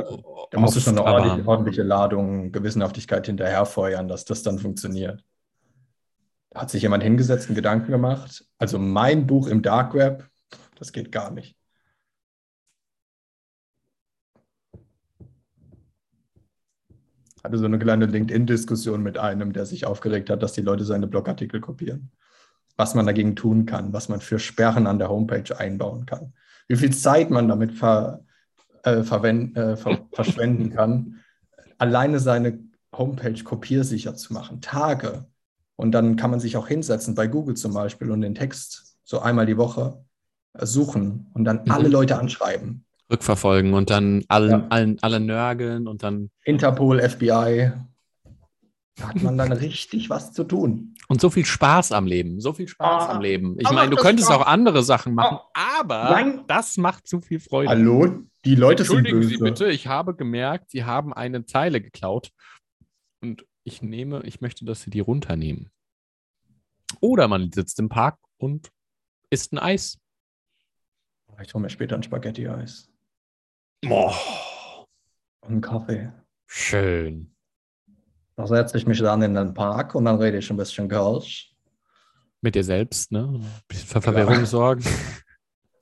da musst du schon eine ordentliche, ordentliche Ladung Gewissenhaftigkeit hinterherfeuern, dass das dann funktioniert. Da hat sich jemand hingesetzt und Gedanken gemacht. Also mein Buch im Dark Web das geht gar nicht. Hatte so eine kleine LinkedIn-Diskussion mit einem, der sich aufgeregt hat, dass die Leute seine Blogartikel kopieren. Was man dagegen tun kann, was man für Sperren an der Homepage einbauen kann. Wie viel Zeit man damit ver, äh, äh, ver, verschwenden kann, alleine seine Homepage kopiersicher zu machen. Tage. Und dann kann man sich auch hinsetzen, bei Google zum Beispiel, und den Text so einmal die Woche suchen und dann mhm. alle Leute anschreiben. Rückverfolgen und dann allen, ja. allen, alle nörgeln und dann. Interpol, FBI. Da hat man dann richtig was zu tun. Und so viel Spaß am Leben. So viel Spaß ah, am Leben. Ich meine, du könntest auch andere Sachen machen, ah, aber Nein. das macht zu viel Freude. Hallo? Die Leute Entschuldigen sind böse. Sie bitte, ich habe gemerkt, Sie haben eine Zeile geklaut. Und ich nehme, ich möchte, dass Sie die runternehmen. Oder man sitzt im Park und isst ein Eis. Ich hole mir später ein Spaghetti-Eis. Boah. Und einen Kaffee. Schön. Da setze ich mich dann in den Park und dann rede ich ein bisschen Kölsch. Mit dir selbst, ne? Ein bisschen für Verwirrung ja. sorgen.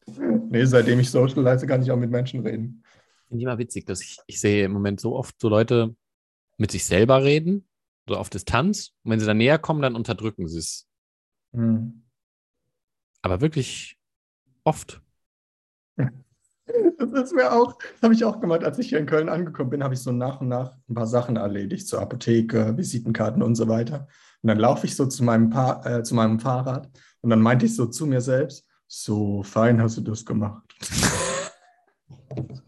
nee, seitdem ich socialize, kann ich auch mit Menschen reden. Finde ich immer witzig, dass ich, ich sehe im Moment so oft so Leute mit sich selber reden, so auf Distanz. Und wenn sie dann näher kommen, dann unterdrücken sie es. Hm. Aber wirklich oft. Das ist mir auch, das habe ich auch gemacht, als ich hier in Köln angekommen bin, habe ich so nach und nach ein paar Sachen erledigt, zur Apotheke, Visitenkarten und so weiter. Und dann laufe ich so zu meinem, pa äh, zu meinem Fahrrad und dann meinte ich so zu mir selbst, so fein hast du das gemacht.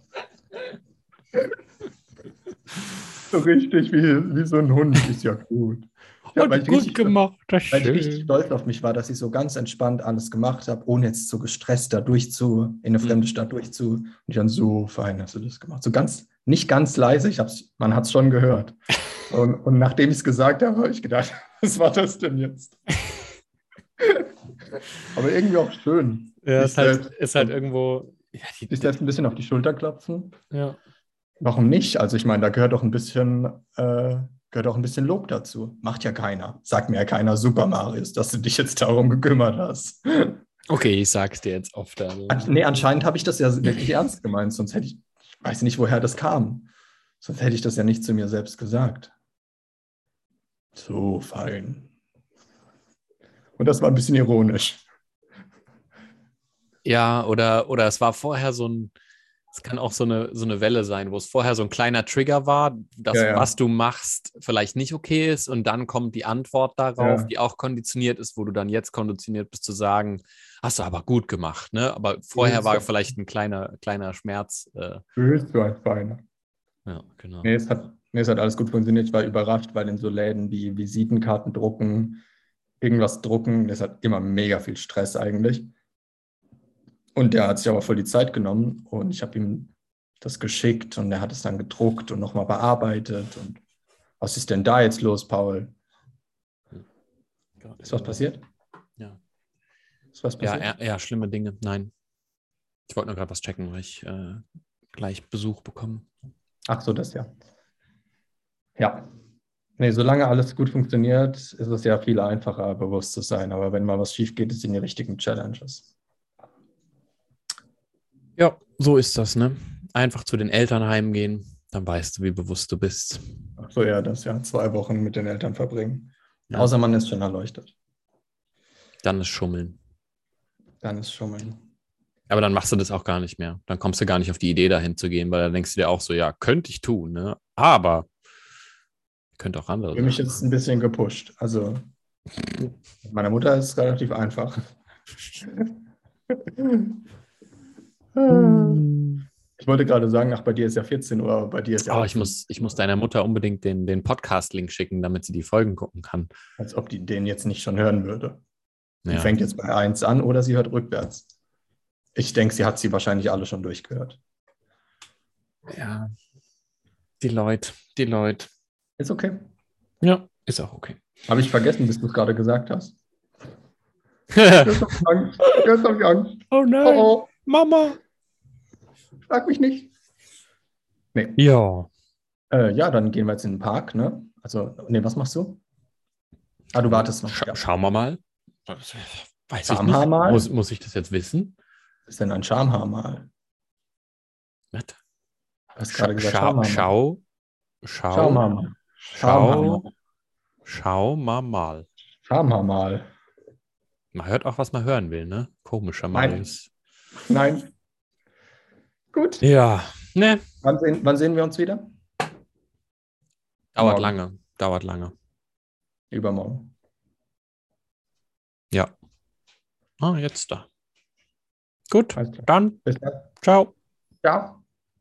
so richtig wie, wie so ein Hund, ist ja gut. Ja, weil ich gut richtig, gemacht, das weil schön. ich richtig stolz auf mich war, dass ich so ganz entspannt alles gemacht habe, ohne jetzt so gestresst da durchzu, in eine mhm. fremde Stadt durchzu. Und ich dann so fein hast du das gemacht. So ganz, nicht ganz leise, ich hab's, man hat es schon gehört. Und, und nachdem ich es gesagt habe, habe ich gedacht, was war das denn jetzt? Aber irgendwie auch schön. Ja, ist halt, ist halt irgendwo. Ja, die, sich selbst ein bisschen auf die Schulter klopfen. Ja. Warum nicht? Also ich meine, da gehört doch ein bisschen äh, gehört auch ein bisschen Lob dazu. Macht ja keiner. Sagt mir ja keiner, Super Marius, dass du dich jetzt darum gekümmert hast. Okay, ich sag's dir jetzt oft. Also. An, nee, anscheinend habe ich das ja wirklich ernst gemeint, sonst hätte ich, ich weiß nicht, woher das kam. Sonst hätte ich das ja nicht zu mir selbst gesagt. So fein. Und das war ein bisschen ironisch. Ja, oder, oder es war vorher so ein, es kann auch so eine, so eine Welle sein, wo es vorher so ein kleiner Trigger war, dass ja, ja. was du machst vielleicht nicht okay ist und dann kommt die Antwort darauf, ja. die auch konditioniert ist, wo du dann jetzt konditioniert bist zu sagen, hast du aber gut gemacht, ne? Aber vorher war vielleicht ein kleiner, kleiner Schmerz. Äh, Bist du ein Feiner. Ja, genau. Nee es, hat, nee, es hat alles gut funktioniert. Ich war überrascht, weil in so Läden wie Visitenkarten drucken, irgendwas drucken, das hat immer mega viel Stress eigentlich. Und der hat sich aber voll die Zeit genommen und ich habe ihm das geschickt und er hat es dann gedruckt und nochmal bearbeitet. Und was ist denn da jetzt los, Paul? Ist was passiert? Ja. Ist was passiert? Ja, ja, schlimme Dinge. Nein. Ich wollte nur gerade was checken, weil ich äh, gleich Besuch bekomme. Ach so, das ja. Ja. Nee, solange alles gut funktioniert, ist es ja viel einfacher, bewusst zu sein. Aber wenn mal was schief geht, sind die richtigen Challenges. Ja, so ist das, ne? Einfach zu den Eltern heimgehen, dann weißt du, wie bewusst du bist. Ach so, ja, das ja zwei Wochen mit den Eltern verbringen. Ja. Außer man ist schon erleuchtet. Dann ist Schummeln. Dann ist Schummeln. Aber dann machst du das auch gar nicht mehr. Dann kommst du gar nicht auf die Idee, dahin zu gehen, weil dann denkst du dir auch so, ja, könnte ich tun, ne? Aber könnte auch andere. Für mich ist es ein bisschen gepusht. Also mit meiner Mutter ist es relativ einfach. Ich wollte gerade sagen, ach, bei dir ist ja 14 Uhr, aber bei dir ist ja. Oh, ich muss, ich muss deiner Mutter unbedingt den, den Podcast-Link schicken, damit sie die Folgen gucken kann. Als ob die den jetzt nicht schon hören würde. Die ja. fängt jetzt bei 1 an oder sie hört rückwärts. Ich denke, sie hat sie wahrscheinlich alle schon durchgehört. Ja. Die Leute, die Leute. Ist okay. Ja, ist auch okay. Habe ich vergessen, bis du es gerade gesagt hast. Jetzt habe ich Angst. Jetzt habe ich Angst. Oh nein. Oh, oh. Mama. Frag mich nicht. Nee. Ja. Äh, ja, dann gehen wir jetzt in den Park, ne? Also, nee, was machst du? Ah, du wartest noch. Scha ja. Schauen wir mal. Weiß ich nicht. Muss, muss ich das jetzt wissen? Was ist denn ein Schamhaarmal? Was? Du hast gerade gesagt, schau, schau, schau, schau mal. Schau, schau mal mal. Schamhaarmal. Man hört auch, was man hören will, ne? Komischer Nein. Nein. Gut. Ja, ne. Wann sehen, wann sehen wir uns wieder? Dauert Morgen. lange. Dauert lange. Übermorgen. Ja. Ah, jetzt da. Gut, dann. Bis dann. Ciao. Ciao.